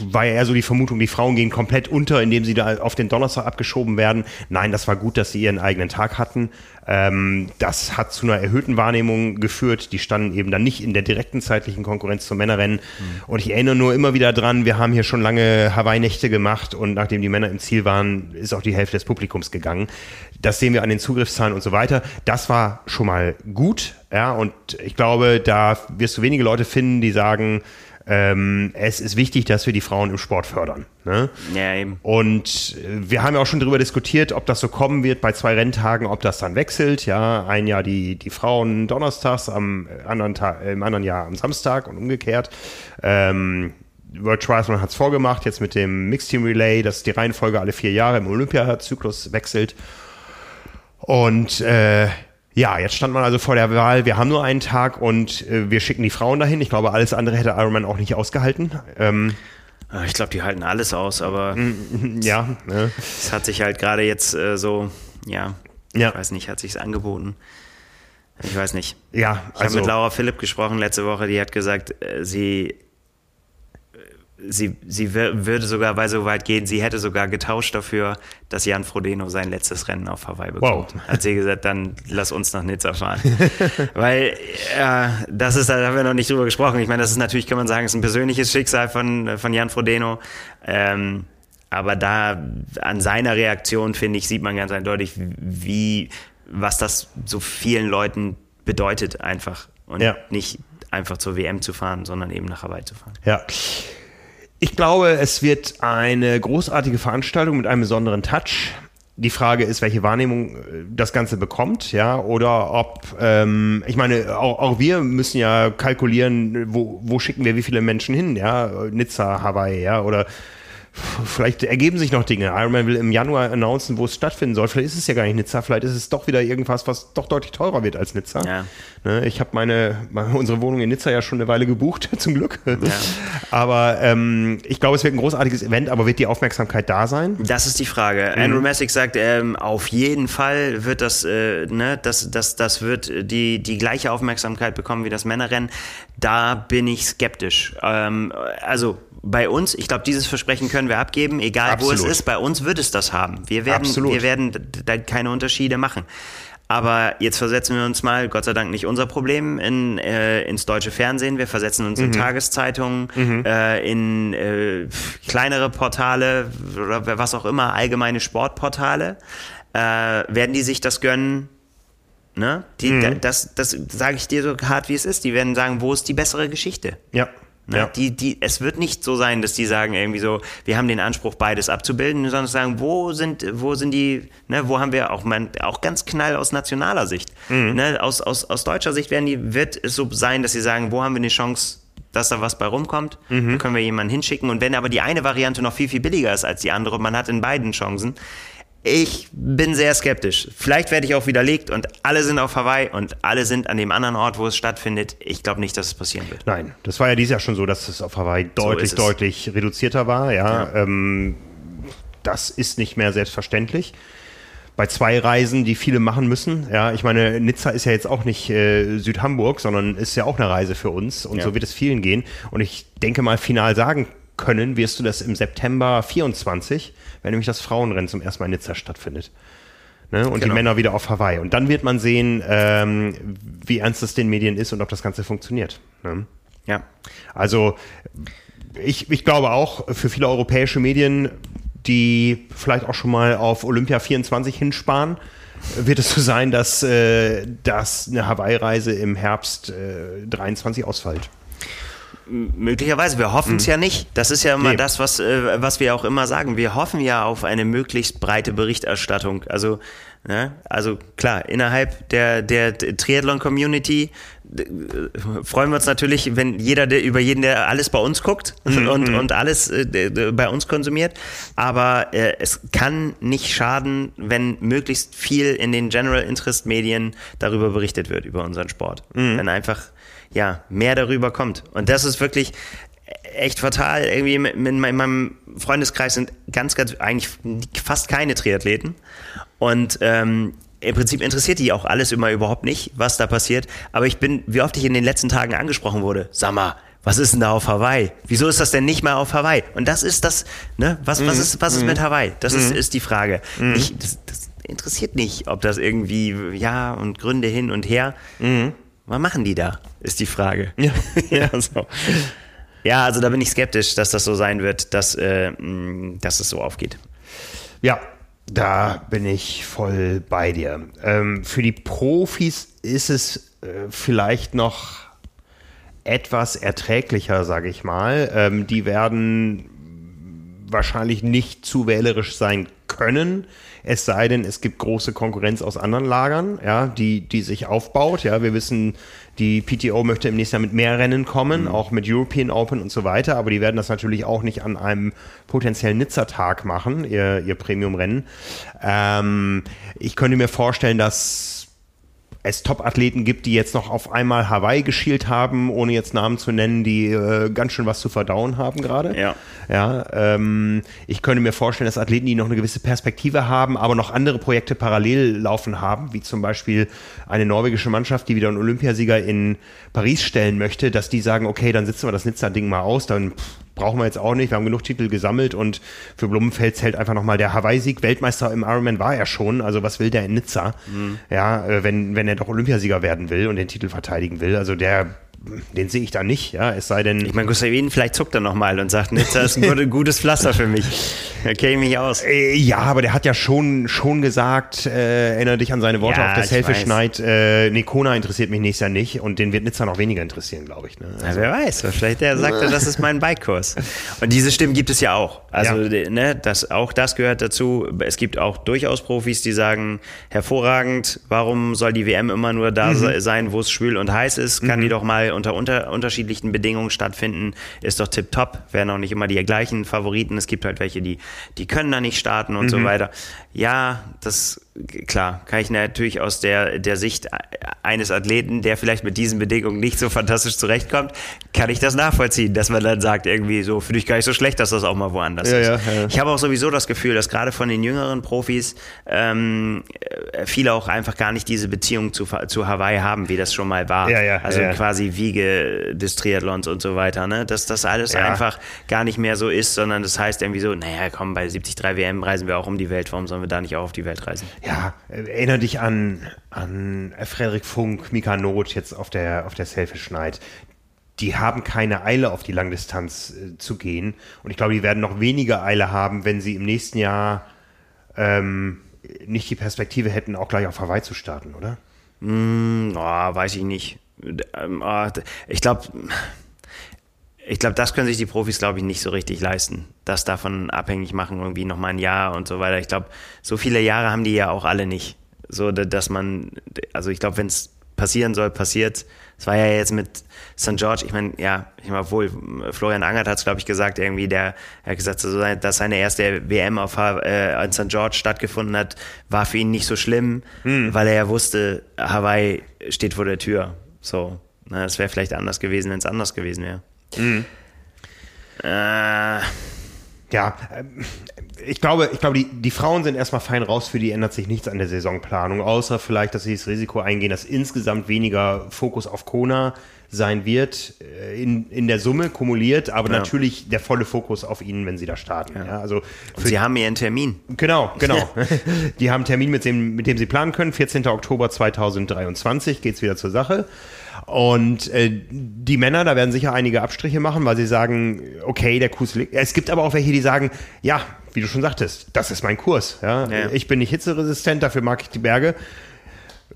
war ja eher so die Vermutung, die Frauen gehen komplett unter, indem sie da auf den Donnerstag abgeschoben werden. Nein, das war gut, dass sie ihren eigenen Tag hatten. Ähm, das hat zu einer erhöhten Wahrnehmung geführt. Die standen eben dann nicht in der direkten zeitlichen Konkurrenz zum Männerrennen. Mhm. Und ich erinnere nur immer wieder dran, wir haben hier schon lange Hawaii-Nächte gemacht und nachdem die Männer im Ziel waren, ist auch die Hälfte des Publikums gegangen. Das sehen wir an den Zugriffszahlen und so weiter. Das war schon mal gut. Ja, und ich glaube, da wirst du wenige Leute finden, die sagen, ähm, es ist wichtig, dass wir die Frauen im Sport fördern. Ne? Ja, eben. Und äh, wir haben ja auch schon darüber diskutiert, ob das so kommen wird bei zwei Renntagen, ob das dann wechselt. Ja, ein Jahr die, die Frauen donnerstags, am anderen Tag, im anderen Jahr am Samstag und umgekehrt. Ähm, World Triathlon hat es vorgemacht, jetzt mit dem Mixed Team Relay, dass die Reihenfolge alle vier Jahre im Olympiazyklus wechselt. Und äh, ja, jetzt stand man also vor der Wahl, wir haben nur einen Tag und äh, wir schicken die Frauen dahin. Ich glaube, alles andere hätte Ironman auch nicht ausgehalten. Ähm, ah, ich glaube, die halten alles aus, aber ja, ne? es hat sich halt gerade jetzt äh, so, ja, ja, ich weiß nicht, hat sich angeboten. Ich weiß nicht. Ja, also, ich habe mit Laura Philipp gesprochen letzte Woche, die hat gesagt, äh, sie sie, sie würde sogar bei so weit gehen, sie hätte sogar getauscht dafür, dass Jan Frodeno sein letztes Rennen auf Hawaii bekommt. Wow. Hat sie gesagt, dann lass uns nach Nizza fahren. Weil äh, das ist, da haben wir noch nicht drüber gesprochen. Ich meine, das ist natürlich, kann man sagen, ist ein persönliches Schicksal von, von Jan Frodeno. Ähm, aber da an seiner Reaktion, finde ich, sieht man ganz eindeutig, wie, was das so vielen Leuten bedeutet einfach. Und ja. nicht einfach zur WM zu fahren, sondern eben nach Hawaii zu fahren. Ja. Ich glaube, es wird eine großartige Veranstaltung mit einem besonderen Touch. Die Frage ist, welche Wahrnehmung äh, das Ganze bekommt, ja, oder ob, ähm, ich meine, auch, auch wir müssen ja kalkulieren, wo, wo schicken wir wie viele Menschen hin, ja, Nizza, Hawaii, ja, oder vielleicht ergeben sich noch Dinge. Ironman will im Januar announcen, wo es stattfinden soll. Vielleicht ist es ja gar nicht Nizza, vielleicht ist es doch wieder irgendwas, was doch deutlich teurer wird als Nizza. Ja. Ne, ich habe meine, unsere Wohnung in Nizza ja schon eine Weile gebucht, zum Glück. Ja. Aber ähm, ich glaube, es wird ein großartiges Event, aber wird die Aufmerksamkeit da sein? Das ist die Frage. Mhm. Andrew Messick sagt, ähm, auf jeden Fall wird das, äh, ne, das, das, das wird die, die gleiche Aufmerksamkeit bekommen wie das Männerrennen. Da bin ich skeptisch. Ähm, also bei uns, ich glaube, dieses Versprechen können wir abgeben, egal Absolut. wo es ist. Bei uns wird es das haben. Wir werden, wir werden da keine Unterschiede machen. Aber jetzt versetzen wir uns mal, Gott sei Dank nicht unser Problem, in, äh, ins deutsche Fernsehen. Wir versetzen uns mhm. in Tageszeitungen, mhm. äh, in äh, kleinere Portale oder was auch immer, allgemeine Sportportale. Äh, werden die sich das gönnen? Ne? Die, mhm. Das, das sage ich dir so hart, wie es ist. Die werden sagen, wo ist die bessere Geschichte? Ja. Ne? Ja. Die, die, es wird nicht so sein, dass die sagen irgendwie so, wir haben den Anspruch, beides abzubilden, sondern sagen, wo sind, wo sind die, ne, wo haben wir auch, man, auch ganz knall aus nationaler Sicht. Mhm. Ne, aus, aus, aus deutscher Sicht werden die, wird es so sein, dass sie sagen, wo haben wir eine Chance, dass da was bei rumkommt, mhm. dann können wir jemanden hinschicken. Und wenn aber die eine Variante noch viel, viel billiger ist als die andere, man hat in beiden Chancen, ich bin sehr skeptisch. Vielleicht werde ich auch widerlegt und alle sind auf Hawaii und alle sind an dem anderen Ort, wo es stattfindet. Ich glaube nicht, dass es passieren wird. Nein, das war ja dieses Jahr schon so, dass es auf Hawaii deutlich, so deutlich reduzierter war. Ja, ja. Ähm, das ist nicht mehr selbstverständlich. Bei zwei Reisen, die viele machen müssen. Ja, ich meine, Nizza ist ja jetzt auch nicht äh, Südhamburg, sondern ist ja auch eine Reise für uns. Und ja. so wird es vielen gehen. Und ich denke mal, final sagen können wirst du das im September 24 wenn nämlich das Frauenrennen zum ersten Mal in Nizza stattfindet. Ne? Und genau. die Männer wieder auf Hawaii. Und dann wird man sehen, ähm, wie ernst es den Medien ist und ob das Ganze funktioniert. Ne? Ja. Also ich, ich glaube auch, für viele europäische Medien, die vielleicht auch schon mal auf Olympia 24 hinsparen, wird es so sein, dass, äh, dass eine Hawaii-Reise im Herbst äh, 23 ausfällt. Möglicherweise, wir hoffen es mhm. ja nicht. Das ist ja immer nee. das, was, äh, was wir auch immer sagen. Wir hoffen ja auf eine möglichst breite Berichterstattung. Also, ne? also klar, innerhalb der, der Triathlon-Community äh, freuen wir uns natürlich, wenn jeder der, über jeden, der alles bei uns guckt mhm. und, mhm. und alles äh, bei uns konsumiert. Aber äh, es kann nicht schaden, wenn möglichst viel in den General Interest Medien darüber berichtet wird, über unseren Sport. Mhm. Wenn einfach ja, mehr darüber kommt. Und das ist wirklich echt fatal. Irgendwie in meinem Freundeskreis sind ganz, ganz, eigentlich fast keine Triathleten. Und ähm, im Prinzip interessiert die auch alles immer überhaupt nicht, was da passiert. Aber ich bin, wie oft ich in den letzten Tagen angesprochen wurde, sag mal, was ist denn da auf Hawaii? Wieso ist das denn nicht mehr auf Hawaii? Und das ist das, ne? Was, was, mhm. ist, was ist mhm. mit Hawaii? Das mhm. ist, ist die Frage. Ich, das, das, interessiert nicht, ob das irgendwie, ja, und Gründe hin und her. Was machen die da, ist die Frage. Ja, ja, so. ja also da bin ich skeptisch, dass das so sein wird, dass, äh, dass es so aufgeht. Ja, da bin ich voll bei dir. Ähm, für die Profis ist es äh, vielleicht noch etwas erträglicher, sage ich mal. Ähm, die werden wahrscheinlich nicht zu wählerisch sein können, es sei denn, es gibt große Konkurrenz aus anderen Lagern, ja, die, die sich aufbaut. Ja, wir wissen, die PTO möchte im nächsten Jahr mit mehr Rennen kommen, mhm. auch mit European Open und so weiter, aber die werden das natürlich auch nicht an einem potenziellen Nizza-Tag machen, ihr, ihr Premium-Rennen. Ähm, ich könnte mir vorstellen, dass es Top-Athleten gibt, die jetzt noch auf einmal Hawaii geschielt haben, ohne jetzt Namen zu nennen, die äh, ganz schön was zu verdauen haben gerade. Ja. Ja, ähm, ich könnte mir vorstellen, dass Athleten, die noch eine gewisse Perspektive haben, aber noch andere Projekte parallel laufen haben, wie zum Beispiel eine norwegische Mannschaft, die wieder einen Olympiasieger in Paris stellen möchte, dass die sagen, okay, dann sitzen wir das Nizza-Ding mal aus, dann pff, brauchen wir jetzt auch nicht. Wir haben genug Titel gesammelt und für Blumenfeld zählt einfach nochmal der Hawaii-Sieg. Weltmeister im Ironman war er schon. Also was will der in Nizza? Mhm. Ja, äh, wenn, wenn er doch Olympiasieger werden will und den Titel verteidigen will. Also der den sehe ich da nicht, ja, es sei denn. Ich meine, Gustavin vielleicht zuckt er nochmal und sagt, Nizza ist ein gutes Pflaster für mich. Da kenne ich mich aus. Äh, ja, aber der hat ja schon, schon gesagt, äh, erinnere dich an seine Worte ja, auf der Selfie-Schneid, äh, nee, Kona interessiert mich nächstes Jahr nicht und den wird Nizza noch weniger interessieren, glaube ich. Ne? Also. Ja, wer weiß, vielleicht der sagte, das ist mein Bikekurs. Und diese Stimmen gibt es ja auch. Also, ja. ne, das, auch das gehört dazu. Es gibt auch durchaus Profis, die sagen, hervorragend, warum soll die WM immer nur da mhm. sein, wo es schwül und heiß ist? Kann mhm. die doch mal unter, unter unterschiedlichen Bedingungen stattfinden, ist doch tipptopp. Werden auch nicht immer die gleichen Favoriten. Es gibt halt welche, die, die können da nicht starten und mhm. so weiter. Ja, das klar, kann ich natürlich aus der, der Sicht eines Athleten, der vielleicht mit diesen Bedingungen nicht so fantastisch zurechtkommt, kann ich das nachvollziehen, dass man dann sagt, irgendwie so, finde ich gar nicht so schlecht, dass das auch mal woanders ja, ist. Ja, ja. Ich habe auch sowieso das Gefühl, dass gerade von den jüngeren Profis ähm, viele auch einfach gar nicht diese Beziehung zu, zu Hawaii haben, wie das schon mal war. also quasi Wiege des Triathlons und so weiter, ne? Dass das alles einfach gar nicht mehr so ist, sondern das heißt irgendwie so, naja, komm, bei 73 WM reisen wir auch um die Welt, warum sollen wir da nicht auch auf die Welt reisen? Ja, erinnere dich an, an Frederik Funk, Mika Not jetzt auf der, auf der Selfish Night. Die haben keine Eile, auf die Langdistanz äh, zu gehen. Und ich glaube, die werden noch weniger Eile haben, wenn sie im nächsten Jahr ähm, nicht die Perspektive hätten, auch gleich auf Hawaii zu starten, oder? Mm, oh, weiß ich nicht. Ähm, oh, ich glaube, ich glaube, das können sich die Profis, glaube ich, nicht so richtig leisten. Das davon abhängig machen, irgendwie nochmal ein Jahr und so weiter. Ich glaube, so viele Jahre haben die ja auch alle nicht. So, dass man, also ich glaube, wenn es passieren soll, passiert. Es war ja jetzt mit St. George, ich meine, ja, ich meine, wohl, Florian Angert hat es, glaube ich, gesagt, irgendwie, der er hat gesagt, dass seine erste WM auf äh, in St. George stattgefunden hat, war für ihn nicht so schlimm, hm. weil er ja wusste, Hawaii steht vor der Tür. So, es wäre vielleicht anders gewesen, wenn es anders gewesen wäre. Mhm. Äh, ja, ähm, ich glaube, ich glaube die, die Frauen sind erstmal fein raus, für die ändert sich nichts an der Saisonplanung, außer vielleicht, dass sie das Risiko eingehen, dass insgesamt weniger Fokus auf Kona sein wird, äh, in, in der Summe kumuliert, aber ja. natürlich der volle Fokus auf ihnen, wenn sie da starten. Ja. Ja, also sie haben ihren Termin. Genau, genau. die haben einen Termin, mit dem, mit dem sie planen können. 14. Oktober 2023 geht es wieder zur Sache. Und äh, die Männer, da werden sicher einige Abstriche machen, weil sie sagen, okay, der Kurs liegt. Es gibt aber auch welche, die sagen, ja, wie du schon sagtest, das ist mein Kurs. Ja? ja. Ich bin nicht hitzeresistent, dafür mag ich die Berge.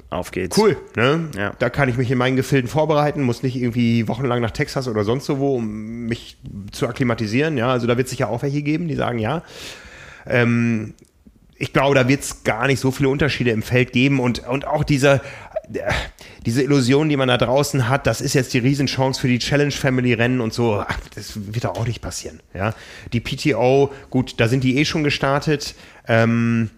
Auf geht's. Cool, ne? Ja. Da kann ich mich in meinen Gefilden vorbereiten, muss nicht irgendwie wochenlang nach Texas oder sonst wo, um mich zu akklimatisieren. Ja, also da wird es sicher auch welche geben, die sagen, ja. Ähm, ich glaube, da wird es gar nicht so viele Unterschiede im Feld geben und, und auch diese, diese Illusion, die man da draußen hat, das ist jetzt die Riesenchance für die Challenge Family Rennen und so, das wird auch nicht passieren. Ja? Die PTO, gut, da sind die eh schon gestartet. Ähm,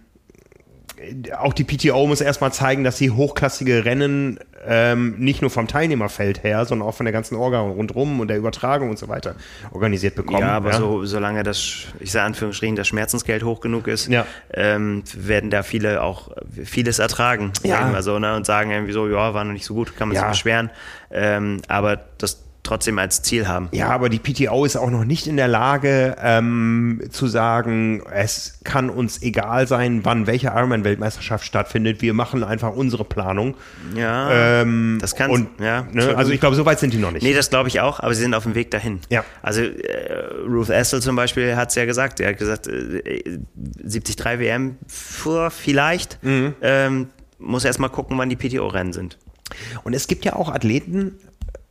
auch die PTO muss erstmal zeigen, dass sie hochklassige Rennen ähm, nicht nur vom Teilnehmerfeld her, sondern auch von der ganzen Orga rundherum und der Übertragung und so weiter organisiert bekommen. Ja, aber ja. So, solange das, ich sage Anführungsstrichen, das Schmerzensgeld hoch genug ist, ja. ähm, werden da viele auch vieles ertragen, ja. sagen wir so, ne? und sagen irgendwie so, ja, war noch nicht so gut, kann man sich beschweren. Ähm, aber das trotzdem als Ziel haben. Ja, aber die PTO ist auch noch nicht in der Lage ähm, zu sagen, es kann uns egal sein, wann welche Ironman-Weltmeisterschaft stattfindet. Wir machen einfach unsere Planung. Ja, Ähm, das kann, und, ja. ne, also ich glaube, so weit sind die noch nicht. Nee, das glaube ich auch, aber sie sind auf dem Weg dahin. Ja. Also äh, Ruth Essel zum Beispiel hat es ja gesagt. Er hat gesagt, äh, 73 WM vor vielleicht. Mhm. Ähm, muss erst mal gucken, wann die PTO-Rennen sind. Und es gibt ja auch Athleten,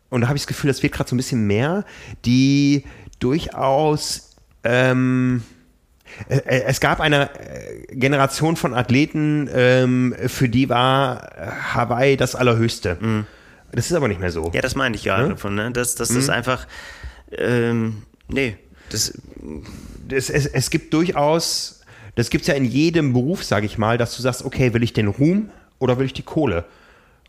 und da habe ich das Gefühl, das wird gerade so ein bisschen mehr, die durchaus ähm, äh, äh, es gab eine äh, Generation von Athleten, ähm, für die war Hawaii das Allerhöchste. Das ist aber nicht mehr so. Ja, das meine ich gerade Ja? davon, ne? dass das Mhm. ist einfach, ähm, nee, das, es, es, es gibt durchaus, das gibt es ja in jedem Beruf, sage ich mal, dass du sagst, okay, will ich den Ruhm oder will ich die Kohle?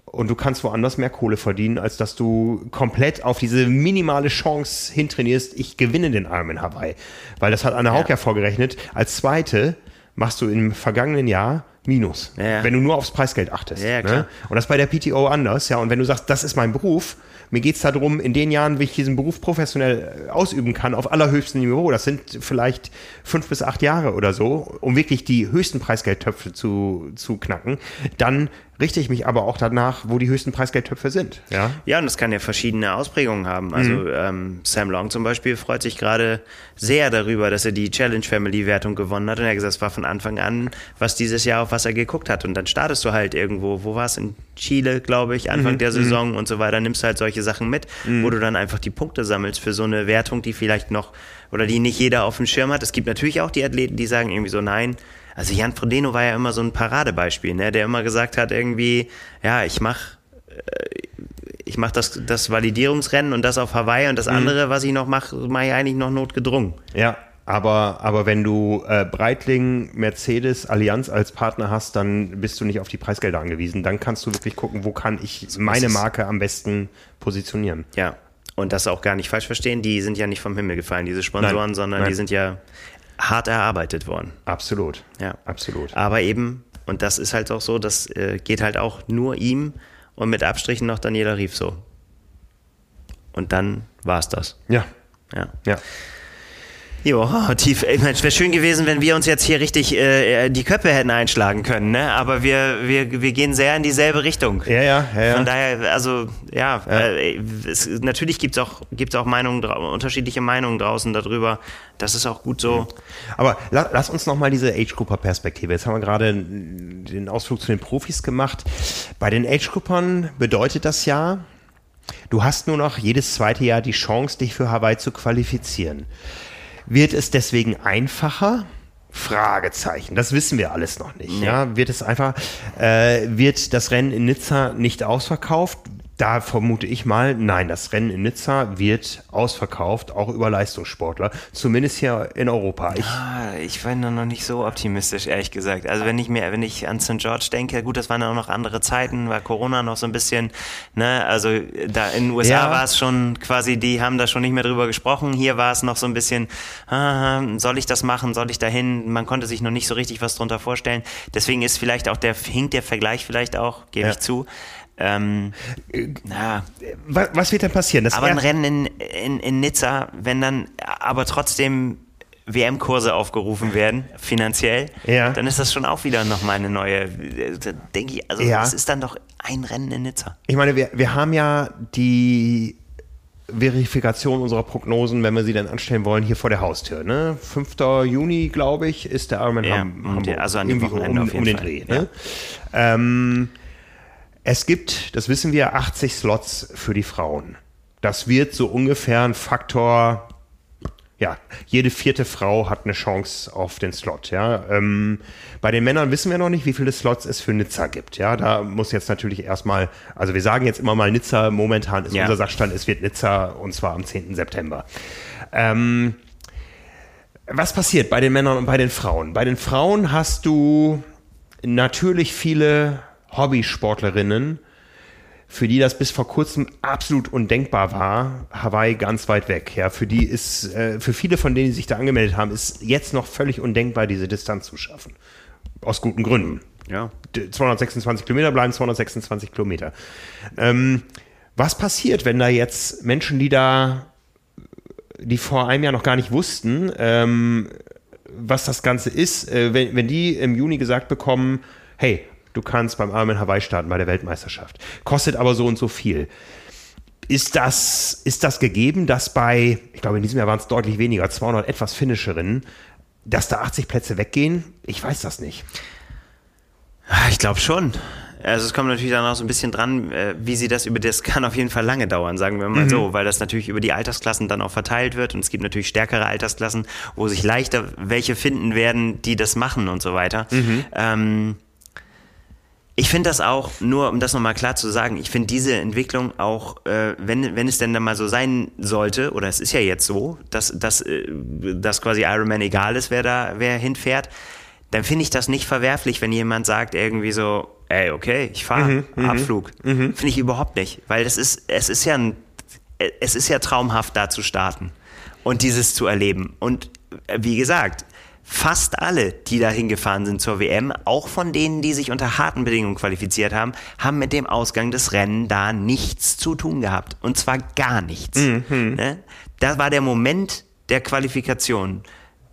Und du kannst woanders mehr Kohle verdienen, als dass du komplett auf diese minimale Chance hintrainierst, ich gewinne den Ironman Hawaii. Weil das hat Anne Haug ja vorgerechnet. Als Zweite machst du im vergangenen Jahr Minus, Ja, ja. wenn du nur aufs Preisgeld achtest. Ja, ja, ne? Und das ist bei der PTO anders. Ja, und wenn du sagst, das ist mein Beruf, mir geht es darum, in den Jahren, wie ich diesen Beruf professionell äh, ausüben kann, auf allerhöchstem Niveau, das sind vielleicht fünf bis acht Jahre oder so, um wirklich die höchsten Preisgeldtöpfe zu, zu knacken, dann richte ich mich aber auch danach, wo die höchsten Preisgeldtöpfe sind. Ja, Ja, und das kann ja verschiedene Ausprägungen haben. Also Mhm. ähm, Sam Long zum Beispiel freut sich gerade sehr darüber, dass er die Challenge Family Wertung gewonnen hat. Und er hat gesagt, es war von Anfang an, was dieses Jahr auf was er geguckt hat. Und dann startest du halt irgendwo, wo war es? In Chile, glaube ich, Anfang Mhm. der Saison und so weiter. Nimmst halt solche Sachen mit, wo du dann einfach die Punkte sammelst für so eine Wertung, die vielleicht noch oder die nicht jeder auf dem Schirm hat. Es gibt natürlich auch die Athleten, die sagen irgendwie so, nein. Also Jan Frodeno war ja immer so ein Paradebeispiel, ne? der immer gesagt hat irgendwie, ja, ich mach ich mache das, das Validierungsrennen und das auf Hawaii und das Mhm. andere, was ich noch mache, mache ich eigentlich noch notgedrungen. ja. Aber, aber wenn du äh, Breitling, Mercedes, Allianz als Partner hast, dann bist du nicht auf die Preisgelder angewiesen. Dann kannst du wirklich gucken, wo kann ich meine. Marke am besten positionieren. Ja. Und das auch gar nicht falsch verstehen, die sind ja nicht vom Himmel gefallen, diese Sponsoren, Nein, sondern nein. die sind ja hart erarbeitet worden. Absolut. Ja. Absolut. Aber eben, und das ist halt auch so, das äh, geht halt auch nur ihm und mit Abstrichen noch Daniela Rief so. Und dann war's das. Ja. Ja. Ja. Jo, tief. Ich es wäre schön gewesen, wenn wir uns jetzt hier richtig äh, die Köpfe hätten einschlagen können, ne? Aber wir, wir, wir gehen sehr in dieselbe Richtung. Ja, ja, ja. ja. Von daher, also ja, Äh, es, natürlich gibt es auch, gibt's auch Meinungen, unterschiedliche Meinungen draußen darüber. Das ist auch gut so. Aber la, lass uns nochmal diese Age-Grupper-Perspektive. Jetzt haben wir gerade den Ausflug zu den Profis gemacht. Bei den Age-Gruppern bedeutet das ja, du hast nur noch jedes zweite Jahr die Chance, dich für Hawaii zu qualifizieren. Wird es deswegen einfacher? Fragezeichen. Das wissen wir alles noch nicht. Ja, wird es einfach, äh, wird das Rennen in Nizza nicht ausverkauft? Da vermute ich mal, nein, das Rennen in Nizza wird ausverkauft, auch über Leistungssportler, zumindest hier in Europa. Ich, Ah, ich war noch nicht so optimistisch, ehrlich gesagt. Also wenn ich mir, wenn ich an St. George denke, gut, das waren auch noch andere Zeiten, war Corona noch so ein bisschen, ne, also da in den USA Ja. war es schon quasi, die haben da schon nicht mehr drüber gesprochen. Hier war es noch so ein bisschen, ah, soll ich das machen, soll ich dahin? Man konnte sich noch nicht so richtig was drunter vorstellen. Deswegen ist vielleicht auch der, hinkt der Vergleich vielleicht auch, gebe Ja. ich zu. Ähm, na, was, was wird denn passieren? Das aber ein Rennen in, in, in Nizza, wenn dann aber trotzdem WM-Kurse aufgerufen werden, finanziell, Ja. dann ist das schon auch wieder nochmal eine neue, da denke ich, also Ja. es ist dann doch ein Rennen in Nizza. Ich meine, wir, wir haben ja die Verifikation unserer Prognosen, wenn wir sie dann anstellen wollen, hier vor der Haustür. Ne? 5. Juni, glaube ich, ist der Ironman Ja, Hamburg. also an dem Wochenende um, auf jeden um den Fall. Dreh. Ne? Ähm, es gibt, das wissen wir, 80 Slots für die Frauen. Das wird so ungefähr ein Faktor ja, jede vierte Frau hat eine Chance auf den Slot. Ja, ähm, bei den Männern wissen wir noch nicht, wie viele Slots es für Nizza gibt. Ja, da muss jetzt natürlich erstmal, also wir sagen jetzt immer mal Nizza. Momentan ist Ja. unser Sachstand, es wird Nizza und zwar am 10. September. Ähm, was passiert bei den Männern und bei den Frauen? Bei den Frauen hast du natürlich viele Hobbysportlerinnen, für die das bis vor kurzem absolut undenkbar war, Hawaii ganz weit weg. Ja, für die ist, äh, für viele von denen, die sich da angemeldet haben, ist jetzt noch völlig undenkbar, diese Distanz zu schaffen. Aus guten Gründen. Ja. D- 226 Kilometer bleiben 226 Kilometer. Ähm, Was passiert, wenn da jetzt Menschen, die da, die vor einem Jahr noch gar nicht wussten, ähm, was das Ganze ist, äh, wenn, wenn die im Juni gesagt bekommen, hey, du kannst beim Ironman Hawaii starten bei der Weltmeisterschaft, kostet aber so und so viel. Ist das, ist das gegeben, dass bei, ich glaube, in diesem Jahr waren es deutlich weniger, 200 etwas Finisherinnen, dass da 80 Plätze weggehen? Ich weiß das nicht. Ich glaube schon. Also es kommt natürlich dann auch so ein bisschen dran, äh, wie sie das über das kann auf jeden Fall lange dauern, sagen wir mal mhm. so, weil das natürlich über die Altersklassen dann auch verteilt wird und es gibt natürlich stärkere Altersklassen, wo sich leichter welche finden werden, die das machen und so weiter. Mhm. Ähm, ich finde das auch, nur um das nochmal klar zu sagen, ich finde diese Entwicklung auch, äh, wenn, wenn es denn dann mal so sein sollte, oder es ist ja jetzt so, dass, dass, äh, dass quasi Iron Man egal ist, wer da, wer hinfährt, dann finde ich das nicht verwerflich, wenn jemand sagt irgendwie so, ey, okay, ich fahre, mhm, mhm, Abflug. Mhm. Finde ich überhaupt nicht, weil das ist, es ist ja ein, es ist ja traumhaft, da zu starten und dieses zu erleben. Und äh, wie gesagt, fast alle, die da hingefahren sind zur WM, auch von denen, die sich unter harten Bedingungen qualifiziert haben, haben mit dem Ausgang des Rennen da nichts zu tun gehabt. Und zwar gar nichts. Mhm. Ne? Das war der Moment der Qualifikation.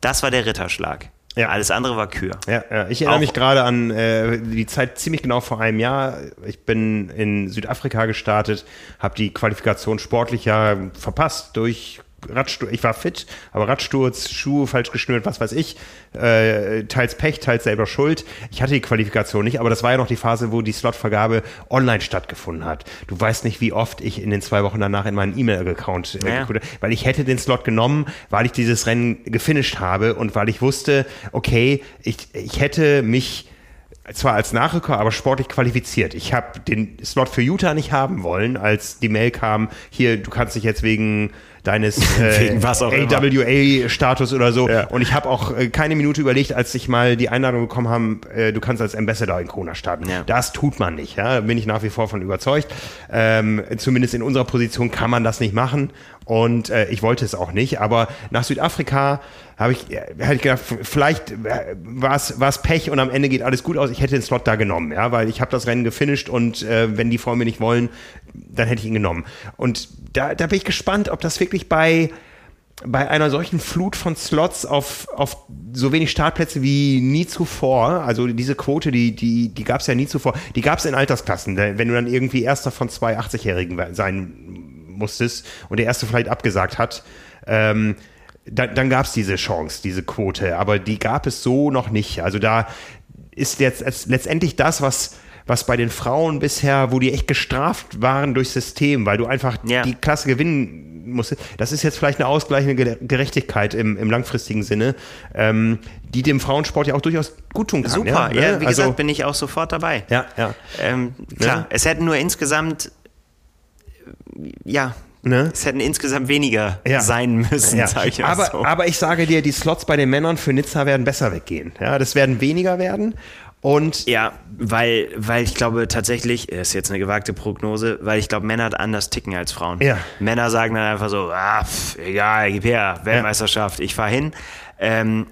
Das war der Ritterschlag. Ja. Alles andere war Kür. Ja, ja. Ich erinnere Auch mich gerade an äh, die Zeit ziemlich genau vor einem Jahr. Ich bin in Südafrika gestartet, habe die Qualifikation sportlich ja verpasst durch Radsturz, ich war fit, aber Radsturz, Schuhe falsch geschnürt, was weiß ich, äh, teils Pech, teils selber Schuld. Ich hatte die Qualifikation nicht, aber das war ja noch die Phase, wo die Slotvergabe online stattgefunden hat. Du weißt nicht, wie oft ich in den zwei Wochen danach in meinen E-Mail-Account, äh, ja. weil ich hätte den Slot genommen, weil ich dieses Rennen gefinisht habe und weil ich wusste, okay, ich, ich hätte mich zwar als Nachrücker, aber sportlich qualifiziert. Ich habe den Slot für Utah nicht haben wollen, als die Mail kam, hier, du kannst dich jetzt wegen deines äh, AWA-Status oder so. Ja. Und ich habe auch äh, keine Minute überlegt, als ich mal die Einladung bekommen habe, äh, du kannst als Ambassador in Kona starten. Ja. Das tut man nicht. Ja? Bin ich nach wie vor von überzeugt. Ähm, zumindest in unserer Position kann man das nicht machen. Und äh, ich wollte es auch nicht. Aber nach Südafrika habe ich, äh, hab ich gedacht, vielleicht äh, war es Pech und am Ende geht alles gut aus. Ich hätte den Slot da genommen, ja, weil ich habe das Rennen gefinisht und äh, wenn die Frauen mir nicht wollen, dann hätte ich ihn genommen. Und da, da bin ich gespannt, ob das wirklich bei bei einer solchen Flut von Slots auf, auf so wenig Startplätze wie nie zuvor, also diese Quote, die, die, die gab es ja nie zuvor, die gab es in Altersklassen. Wenn du dann irgendwie erster von zwei 80-Jährigen sein musstest und der erste vielleicht abgesagt hat, ähm, dann, dann gab es diese Chance, diese Quote, aber die gab es so noch nicht. Also da ist jetzt letztendlich das, was was bei den Frauen bisher, wo die echt gestraft waren durchs System, weil du einfach ja. die Klasse gewinnen musstest. Das ist jetzt vielleicht eine ausgleichende Gerechtigkeit im, im langfristigen Sinne, ähm, die dem Frauensport ja auch durchaus gut tun kann. Super, ja, ne? ja wie also, gesagt, bin ich auch sofort dabei. Ja, ja. Ähm, klar, ja. es hätten nur insgesamt, ja, Ne? Es hätten insgesamt weniger ja. sein müssen, ja. sage ich aber, so. aber ich sage dir, die Slots bei den Männern für Nizza werden besser weggehen. Ja, das werden weniger werden. Und ja, weil, weil ich glaube tatsächlich, ist jetzt eine gewagte Prognose, weil ich glaube, Männer anders ticken als Frauen. Ja. Männer sagen dann einfach so, ah, pff, egal, gib her, Weltmeisterschaft, ja. ich fahr hin. Ähm,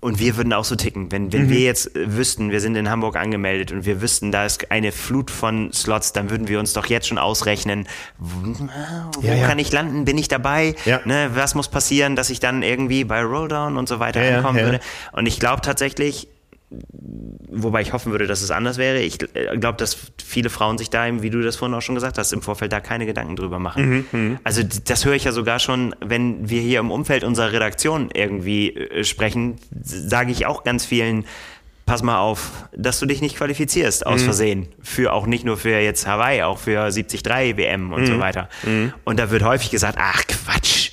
und wir würden auch so ticken. Wenn, wenn mhm. wir jetzt äh, wüssten, wir sind in Hamburg angemeldet und wir wüssten, da ist eine Flut von Slots, dann würden wir uns doch jetzt schon ausrechnen, wo ja, ja. kann ich landen, bin ich dabei, ja. ne, was muss passieren, dass ich dann irgendwie bei Rolldown und so weiter ankommen würde. Und ich glaube tatsächlich, wobei ich hoffen würde, dass es anders wäre. Ich äh, glaube, dass viele Frauen sich da, wie du das vorhin auch schon gesagt hast, im Vorfeld da keine Gedanken drüber machen. Mhm, mhm. also das höre ich ja sogar schon, wenn wir hier im Umfeld unserer Redaktion irgendwie äh, sprechen, sage ich auch ganz vielen, pass mal auf, dass du dich nicht qualifizierst aus mhm. Versehen. Für auch nicht nur für jetzt Hawaii, auch für 73 WM und mhm. so weiter. Mhm. Und da wird häufig gesagt, ach Quatsch,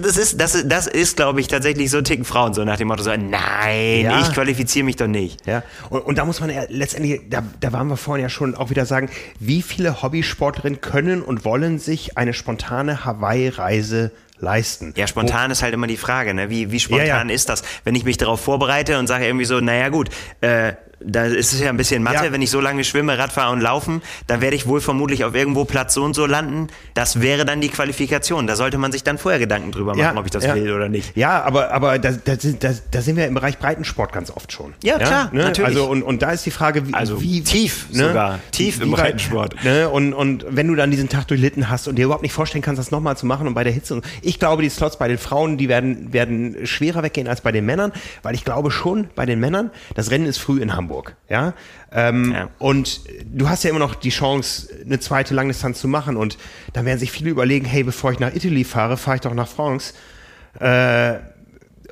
das ist, das, das ist, glaube ich, tatsächlich so ticken Frauen so nach dem Motto so, nein, ja. ich qualifiziere mich doch nicht. Ja. Und, und da muss man ja letztendlich, da, da waren wir vorhin ja schon auch wieder sagen, wie viele Hobbysportlerinnen können und wollen sich eine spontane Hawaii-Reise leisten. Ja, spontan Wo, ist halt immer die Frage, ne? wie, wie spontan ja, ja. ist das? Wenn ich mich darauf vorbereite und sage irgendwie so, naja gut, äh, da ist es ja ein bisschen Mathe, ja. wenn ich so lange schwimme, Radfahren und laufen, dann werde ich wohl vermutlich auf irgendwo Platz so und so landen. Das wäre dann die Qualifikation. Da sollte man sich dann vorher Gedanken drüber machen, ja, ob ich das ja. will oder nicht. Ja, aber, aber da, da, da, da sind wir im Bereich Breitensport ganz oft schon. Ja, klar, ne? natürlich. Also und, und da ist die Frage, wie, also wie tief ne? sogar, tief im Breitensport. Ne? Und, und wenn du dann diesen Tag durchlitten hast und dir überhaupt nicht vorstellen kannst, das nochmal zu machen und bei der Hitze. Und ich glaube, die Slots bei den Frauen, die werden, werden schwerer weggehen als bei den Männern, weil ich glaube schon bei den Männern, das Rennen ist früh in Hamburg. Ja, ähm, ja. Und du hast ja immer noch die Chance, eine zweite Langdistanz zu machen. Und dann werden sich viele überlegen, hey, bevor ich nach Italy fahre, fahre ich doch nach France. Äh,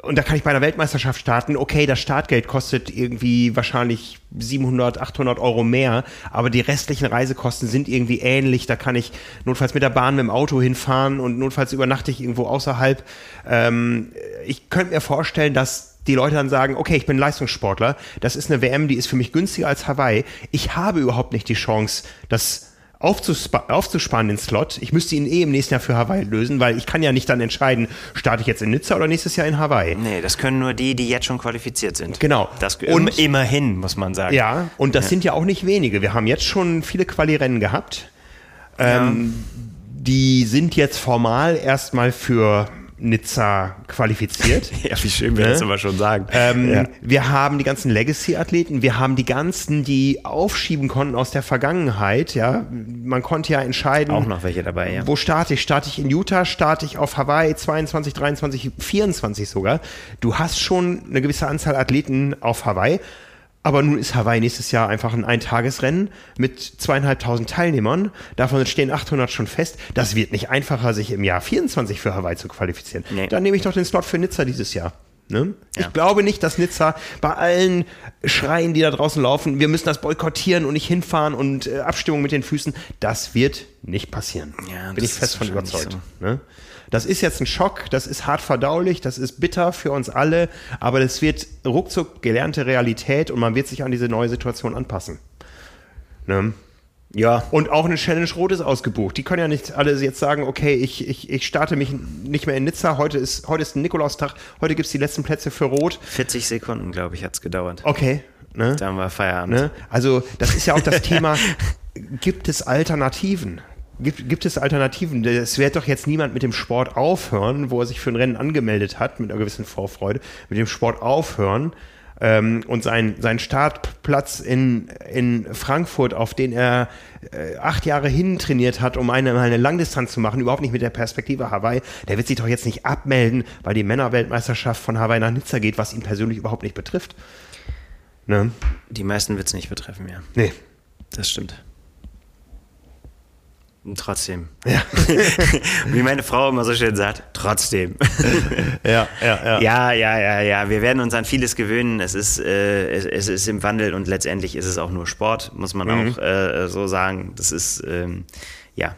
und da kann ich bei einer Weltmeisterschaft starten. Okay, das Startgeld kostet irgendwie wahrscheinlich 700, 800 Euro mehr, aber die restlichen Reisekosten sind irgendwie ähnlich. Da kann ich notfalls mit der Bahn, mit dem Auto hinfahren und notfalls übernachte ich irgendwo außerhalb. Ähm, ich könnte mir vorstellen, dass die Leute dann sagen, okay, ich bin Leistungssportler, das ist eine WM, die ist für mich günstiger als Hawaii. Ich habe überhaupt nicht die Chance, das aufzuspa aufzusparen, den Slot. Ich müsste ihn eh im nächsten Jahr für Hawaii lösen, weil ich kann ja nicht dann entscheiden, starte ich jetzt in Nizza oder nächstes Jahr in Hawaii. Nee, das können nur die, die jetzt schon qualifiziert sind. Genau. Das, und immerhin, muss man sagen. Ja, und das ja. sind ja auch nicht wenige. Wir haben jetzt schon viele Quali-Rennen gehabt. Ähm, ja. Die sind jetzt formal erstmal für Nizza qualifiziert. ja, wie schön wir ne? das immer schon sagen. Ähm, ja. Wir haben die ganzen Legacy-Athleten, wir haben die ganzen, die aufschieben konnten aus der Vergangenheit. Ja, man konnte ja entscheiden. Auch noch welche dabei, ja. Wo starte ich? Starte ich in Utah? Starte ich auf Hawaii 22, 23, 24 sogar? Du hast schon eine gewisse Anzahl Athleten auf Hawaii. Aber nun ist Hawaii nächstes Jahr einfach ein Eintagesrennen mit zweieinhalbtausend Teilnehmern. Davon stehen 800 schon fest. Das wird nicht einfacher, sich im Jahr 24 für Hawaii zu qualifizieren. Nee. Dann nehme ich doch den Slot für Nizza dieses Jahr. Ne? Ja. Ich glaube nicht, dass Nizza bei allen Schreien, die da draußen laufen, wir müssen das boykottieren und nicht hinfahren und äh, Abstimmung mit den Füßen, das wird nicht passieren. Ja, Bin ich fest von überzeugt. So. Ne? Das ist jetzt ein Schock, das ist hart verdaulich, das ist bitter für uns alle, aber das wird ruckzuck gelernte Realität und man wird sich an diese neue Situation anpassen. Ne? Ja. Und auch eine Challenge Rot ist ausgebucht. Die können ja nicht alle jetzt sagen, okay, ich, ich, ich starte mich nicht mehr in Nizza. Heute ist, heute ist ein Nikolaustag. Heute gibt es die letzten Plätze für Rot. 40 Sekunden, glaube ich, hat es gedauert. Okay. Ne? Dann war Feierabend. Ne? Also, das ist ja auch das Thema, gibt es Alternativen? Gibt, gibt es Alternativen? Es wird doch jetzt niemand mit dem Sport aufhören, wo er sich für ein Rennen angemeldet hat, mit einer gewissen Vorfreude, mit dem Sport aufhören ähm, und sein, sein Startplatz in, in Frankfurt, auf den er äh, acht Jahre hin trainiert hat, um eine, eine Langdistanz zu machen, überhaupt nicht mit der Perspektive Hawaii, der wird sich doch jetzt nicht abmelden, weil die Männerweltmeisterschaft von Hawaii nach Nizza geht, was ihn persönlich überhaupt nicht betrifft. Ne? Die meisten wird es nicht betreffen, ja. Nee. Das stimmt. Trotzdem. Ja. Wie meine Frau immer so schön sagt, trotzdem. ja, ja, ja. Ja, ja, ja, ja. Wir werden uns an vieles gewöhnen. Es ist, äh, es, es, ist im Wandel und letztendlich ist es auch nur Sport, muss man mhm. auch äh, so sagen. Das ist, ähm, ja.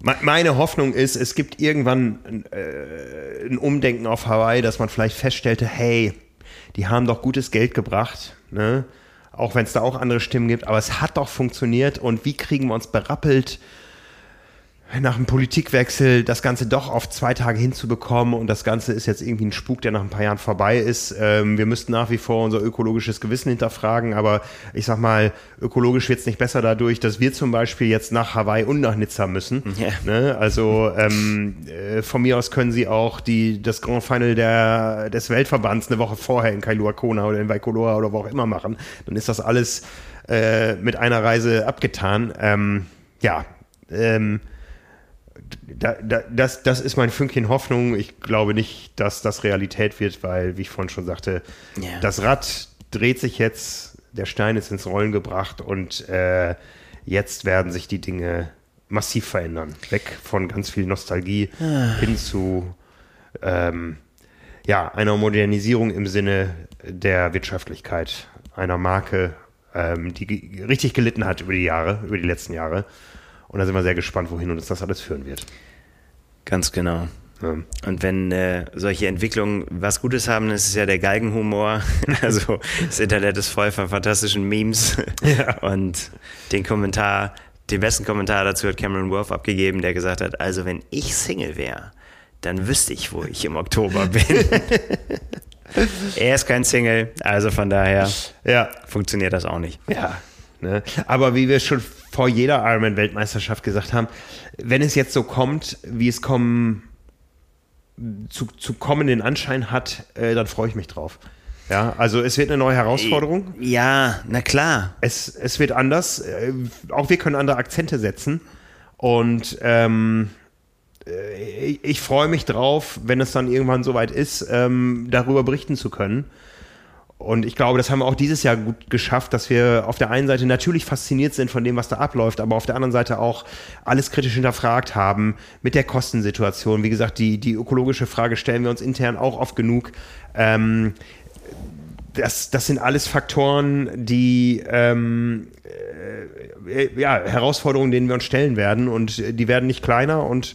Meine Hoffnung ist, es gibt irgendwann äh, ein Umdenken auf Hawaii, dass man vielleicht feststellte, hey, die haben doch gutes Geld gebracht, ne? Auch wenn es da auch andere Stimmen gibt, aber es hat doch funktioniert und wie kriegen wir uns berappelt nach einem Politikwechsel das Ganze doch auf zwei Tage hinzubekommen und das Ganze ist jetzt irgendwie ein Spuk, der nach ein paar Jahren vorbei ist. Ähm, wir müssten nach wie vor unser ökologisches Gewissen hinterfragen, aber ich sag mal, ökologisch wird es nicht besser dadurch, dass wir zum Beispiel jetzt nach Hawaii und nach Nizza müssen. Ja. Ne? Also ähm, äh, von mir aus können sie auch die, das Grand Final der, des Weltverbands eine Woche vorher in Kailua Kona oder in Waikoloa oder wo auch immer machen. Dann ist das alles äh, mit einer Reise abgetan. Ähm, ja, ähm, da, da, das, das ist mein Fünkchen Hoffnung. Ich glaube nicht, dass das Realität wird, weil, wie ich vorhin schon sagte, yeah. das Rad dreht sich jetzt, der Stein ist ins Rollen gebracht und äh, jetzt werden sich die Dinge massiv verändern. Weg von ganz viel Nostalgie ah. hin zu ähm, ja, einer Modernisierung im Sinne der Wirtschaftlichkeit einer Marke, ähm, die richtig gelitten hat über die Jahre, über die letzten Jahre. Und da sind wir sehr gespannt, wohin uns das alles führen wird. Ganz genau. Ja. Und wenn äh, solche Entwicklungen was Gutes haben, ist es ja der Galgenhumor. also das Internet ist voll von fantastischen Memes ja. und den Kommentar den besten Kommentar dazu hat Cameron Worth abgegeben, der gesagt hat, also wenn ich Single wäre, dann wüsste ich, wo ich im Oktober bin. er ist kein Single, also von daher ja. funktioniert das auch nicht. Ja, ne? aber wie wir schon vor jeder Ironman-Weltmeisterschaft gesagt haben, wenn es jetzt so kommt, wie es kommen zu, zu kommen den Anschein hat, äh, dann freue ich mich drauf. Ja, also es wird eine neue Herausforderung. Ja, na klar. Es, es wird anders. Äh, auch wir können andere Akzente setzen. Und ähm, äh, ich, ich freue mich drauf, wenn es dann irgendwann soweit ist, ähm, darüber berichten zu können. Und ich glaube, das haben wir auch dieses Jahr gut geschafft, dass wir auf der einen Seite natürlich fasziniert sind von dem, was da abläuft, aber auf der anderen Seite auch alles kritisch hinterfragt haben mit der Kostensituation. Wie gesagt, die, die ökologische Frage stellen wir uns intern auch oft genug. Ähm, das, das sind alles Faktoren, die ähm, äh, ja, Herausforderungen, denen wir uns stellen werden und die werden nicht kleiner und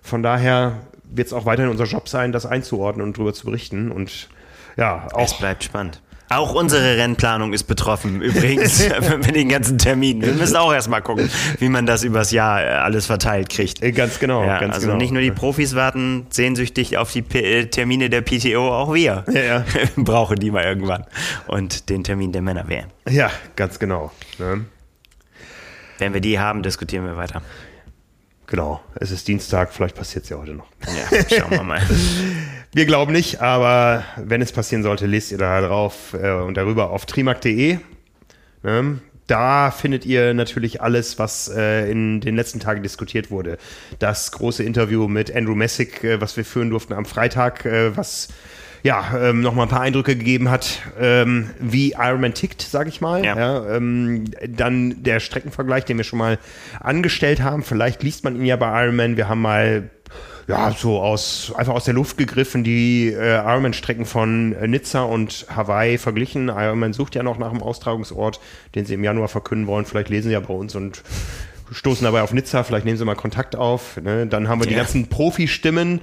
von daher wird es auch weiterhin unser Job sein, das einzuordnen und darüber zu berichten und ja, auch. Es bleibt spannend. Auch unsere Rennplanung ist betroffen, übrigens, mit den ganzen Terminen. Wir müssen auch erstmal gucken, wie man das übers Jahr äh, alles verteilt kriegt. Äh, ganz genau. Ja, ganz also genau. nicht nur die Profis warten sehnsüchtig auf die P äh, Termine der PTO, auch wir ja, ja. brauchen die mal irgendwann. Und den Termin der Männerwehr. Ja, ganz genau. Ne? Wenn wir die haben, diskutieren wir weiter. Genau, es ist Dienstag, vielleicht passiert es ja heute noch. Ja, schauen wir mal. Wir glauben nicht, aber wenn es passieren sollte, lest ihr da drauf äh, und darüber auf trimark.de. Ne? Da findet ihr natürlich alles, was äh, in den letzten Tagen diskutiert wurde. Das große Interview mit Andrew Messick, äh, was wir führen durften am Freitag, äh, was ja, ähm, nochmal ein paar Eindrücke gegeben hat, ähm, wie Ironman tickt, sage ich mal. Ja. ja ähm, dann der Streckenvergleich, den wir schon mal angestellt haben. Vielleicht liest man ihn ja bei Ironman. Wir haben mal ja, so aus, einfach aus der Luft gegriffen, die äh, Ironman-Strecken von äh, Nizza und Hawaii verglichen. Ironman sucht ja noch nach einem Austragungsort, den sie im Januar verkünden wollen. Vielleicht lesen sie ja bei uns und stoßen dabei auf Nizza. Vielleicht nehmen sie mal Kontakt auf. Ne? Dann haben wir ja. die ganzen Profi-Stimmen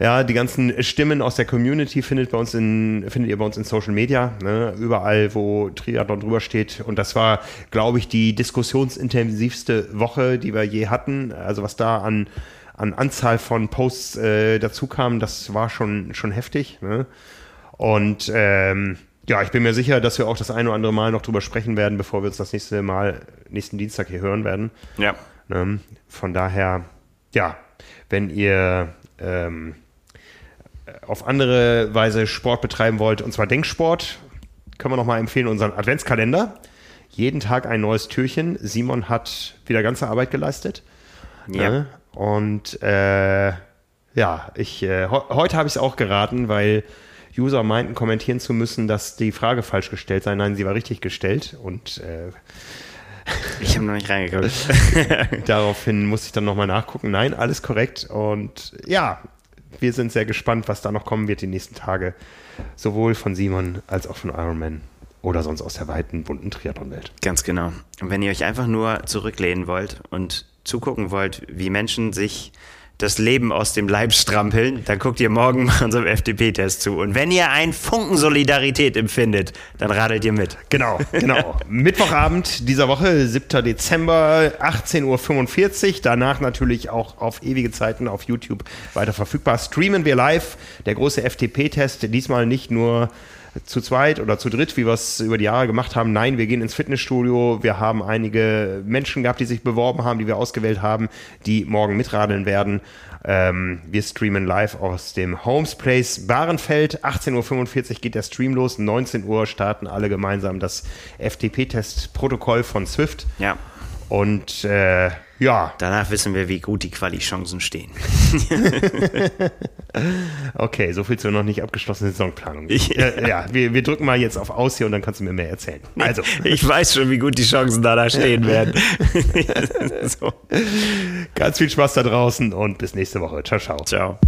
ja, die ganzen Stimmen aus der Community findet, bei uns in, findet ihr bei uns in Social Media, ne? überall, wo Triathlon drüber steht. Und das war, glaube ich, die diskussionsintensivste Woche, die wir je hatten. Also was da an, an Anzahl von Posts äh, dazu kam, das war schon, schon heftig. Ne? Und ähm, ja, ich bin mir sicher, dass wir auch das eine oder andere Mal noch drüber sprechen werden, bevor wir uns das nächste Mal, nächsten Dienstag hier hören werden. Ja. Ne? Von daher, ja, wenn ihr ähm, auf andere Weise Sport betreiben wollt, und zwar Denksport, können wir nochmal empfehlen, unseren Adventskalender. Jeden Tag ein neues Türchen. Simon hat wieder ganze Arbeit geleistet. Ja. Ne? Und äh, ja, ich, äh, heute habe ich es auch geraten, weil User meinten, kommentieren zu müssen, dass die Frage falsch gestellt sei. Nein, sie war richtig gestellt. Und äh, ich habe noch nicht reingeguckt. Daraufhin musste ich dann nochmal nachgucken. Nein, alles korrekt. Und ja, wir sind sehr gespannt, was da noch kommen wird die nächsten Tage. Sowohl von Simon als auch von Ironman oder sonst aus der weiten, bunten Triathlon-Welt. Ganz genau. Und wenn ihr euch einfach nur zurücklehnen wollt und zugucken wollt, wie Menschen sich das Leben aus dem Leib strampeln, dann guckt ihr morgen mal unserem FDP-Test zu. Und wenn ihr einen Funken Solidarität empfindet, dann radelt ihr mit. Genau, genau. Mittwochabend dieser Woche, 7. Dezember, 18.45 Uhr. Danach natürlich auch auf ewige Zeiten auf YouTube weiter verfügbar. Streamen wir live. Der große FDP-Test, diesmal nicht nur zu zweit oder zu dritt, wie wir es über die Jahre gemacht haben. Nein, wir gehen ins Fitnessstudio. Wir haben einige Menschen gehabt, die sich beworben haben, die wir ausgewählt haben, die morgen mitradeln werden. Ähm, wir streamen live aus dem Homes Place Bahrenfeld. 18.45 Uhr geht der Stream los. 19 Uhr starten alle gemeinsam das FTP-Test-Protokoll von Swift. Ja. Und äh, ja. Danach wissen wir, wie gut die Quali-Chancen stehen. okay, so viel zur noch nicht abgeschlossenen Saisonplanung. Ich, ja, ja wir, wir, drücken mal jetzt auf Aus hier und dann kannst du mir mehr erzählen. Also. Ich weiß schon, wie gut die Chancen da, stehen werden. so. Ganz viel Spaß da draußen und bis nächste Woche. Ciao, ciao. Ciao.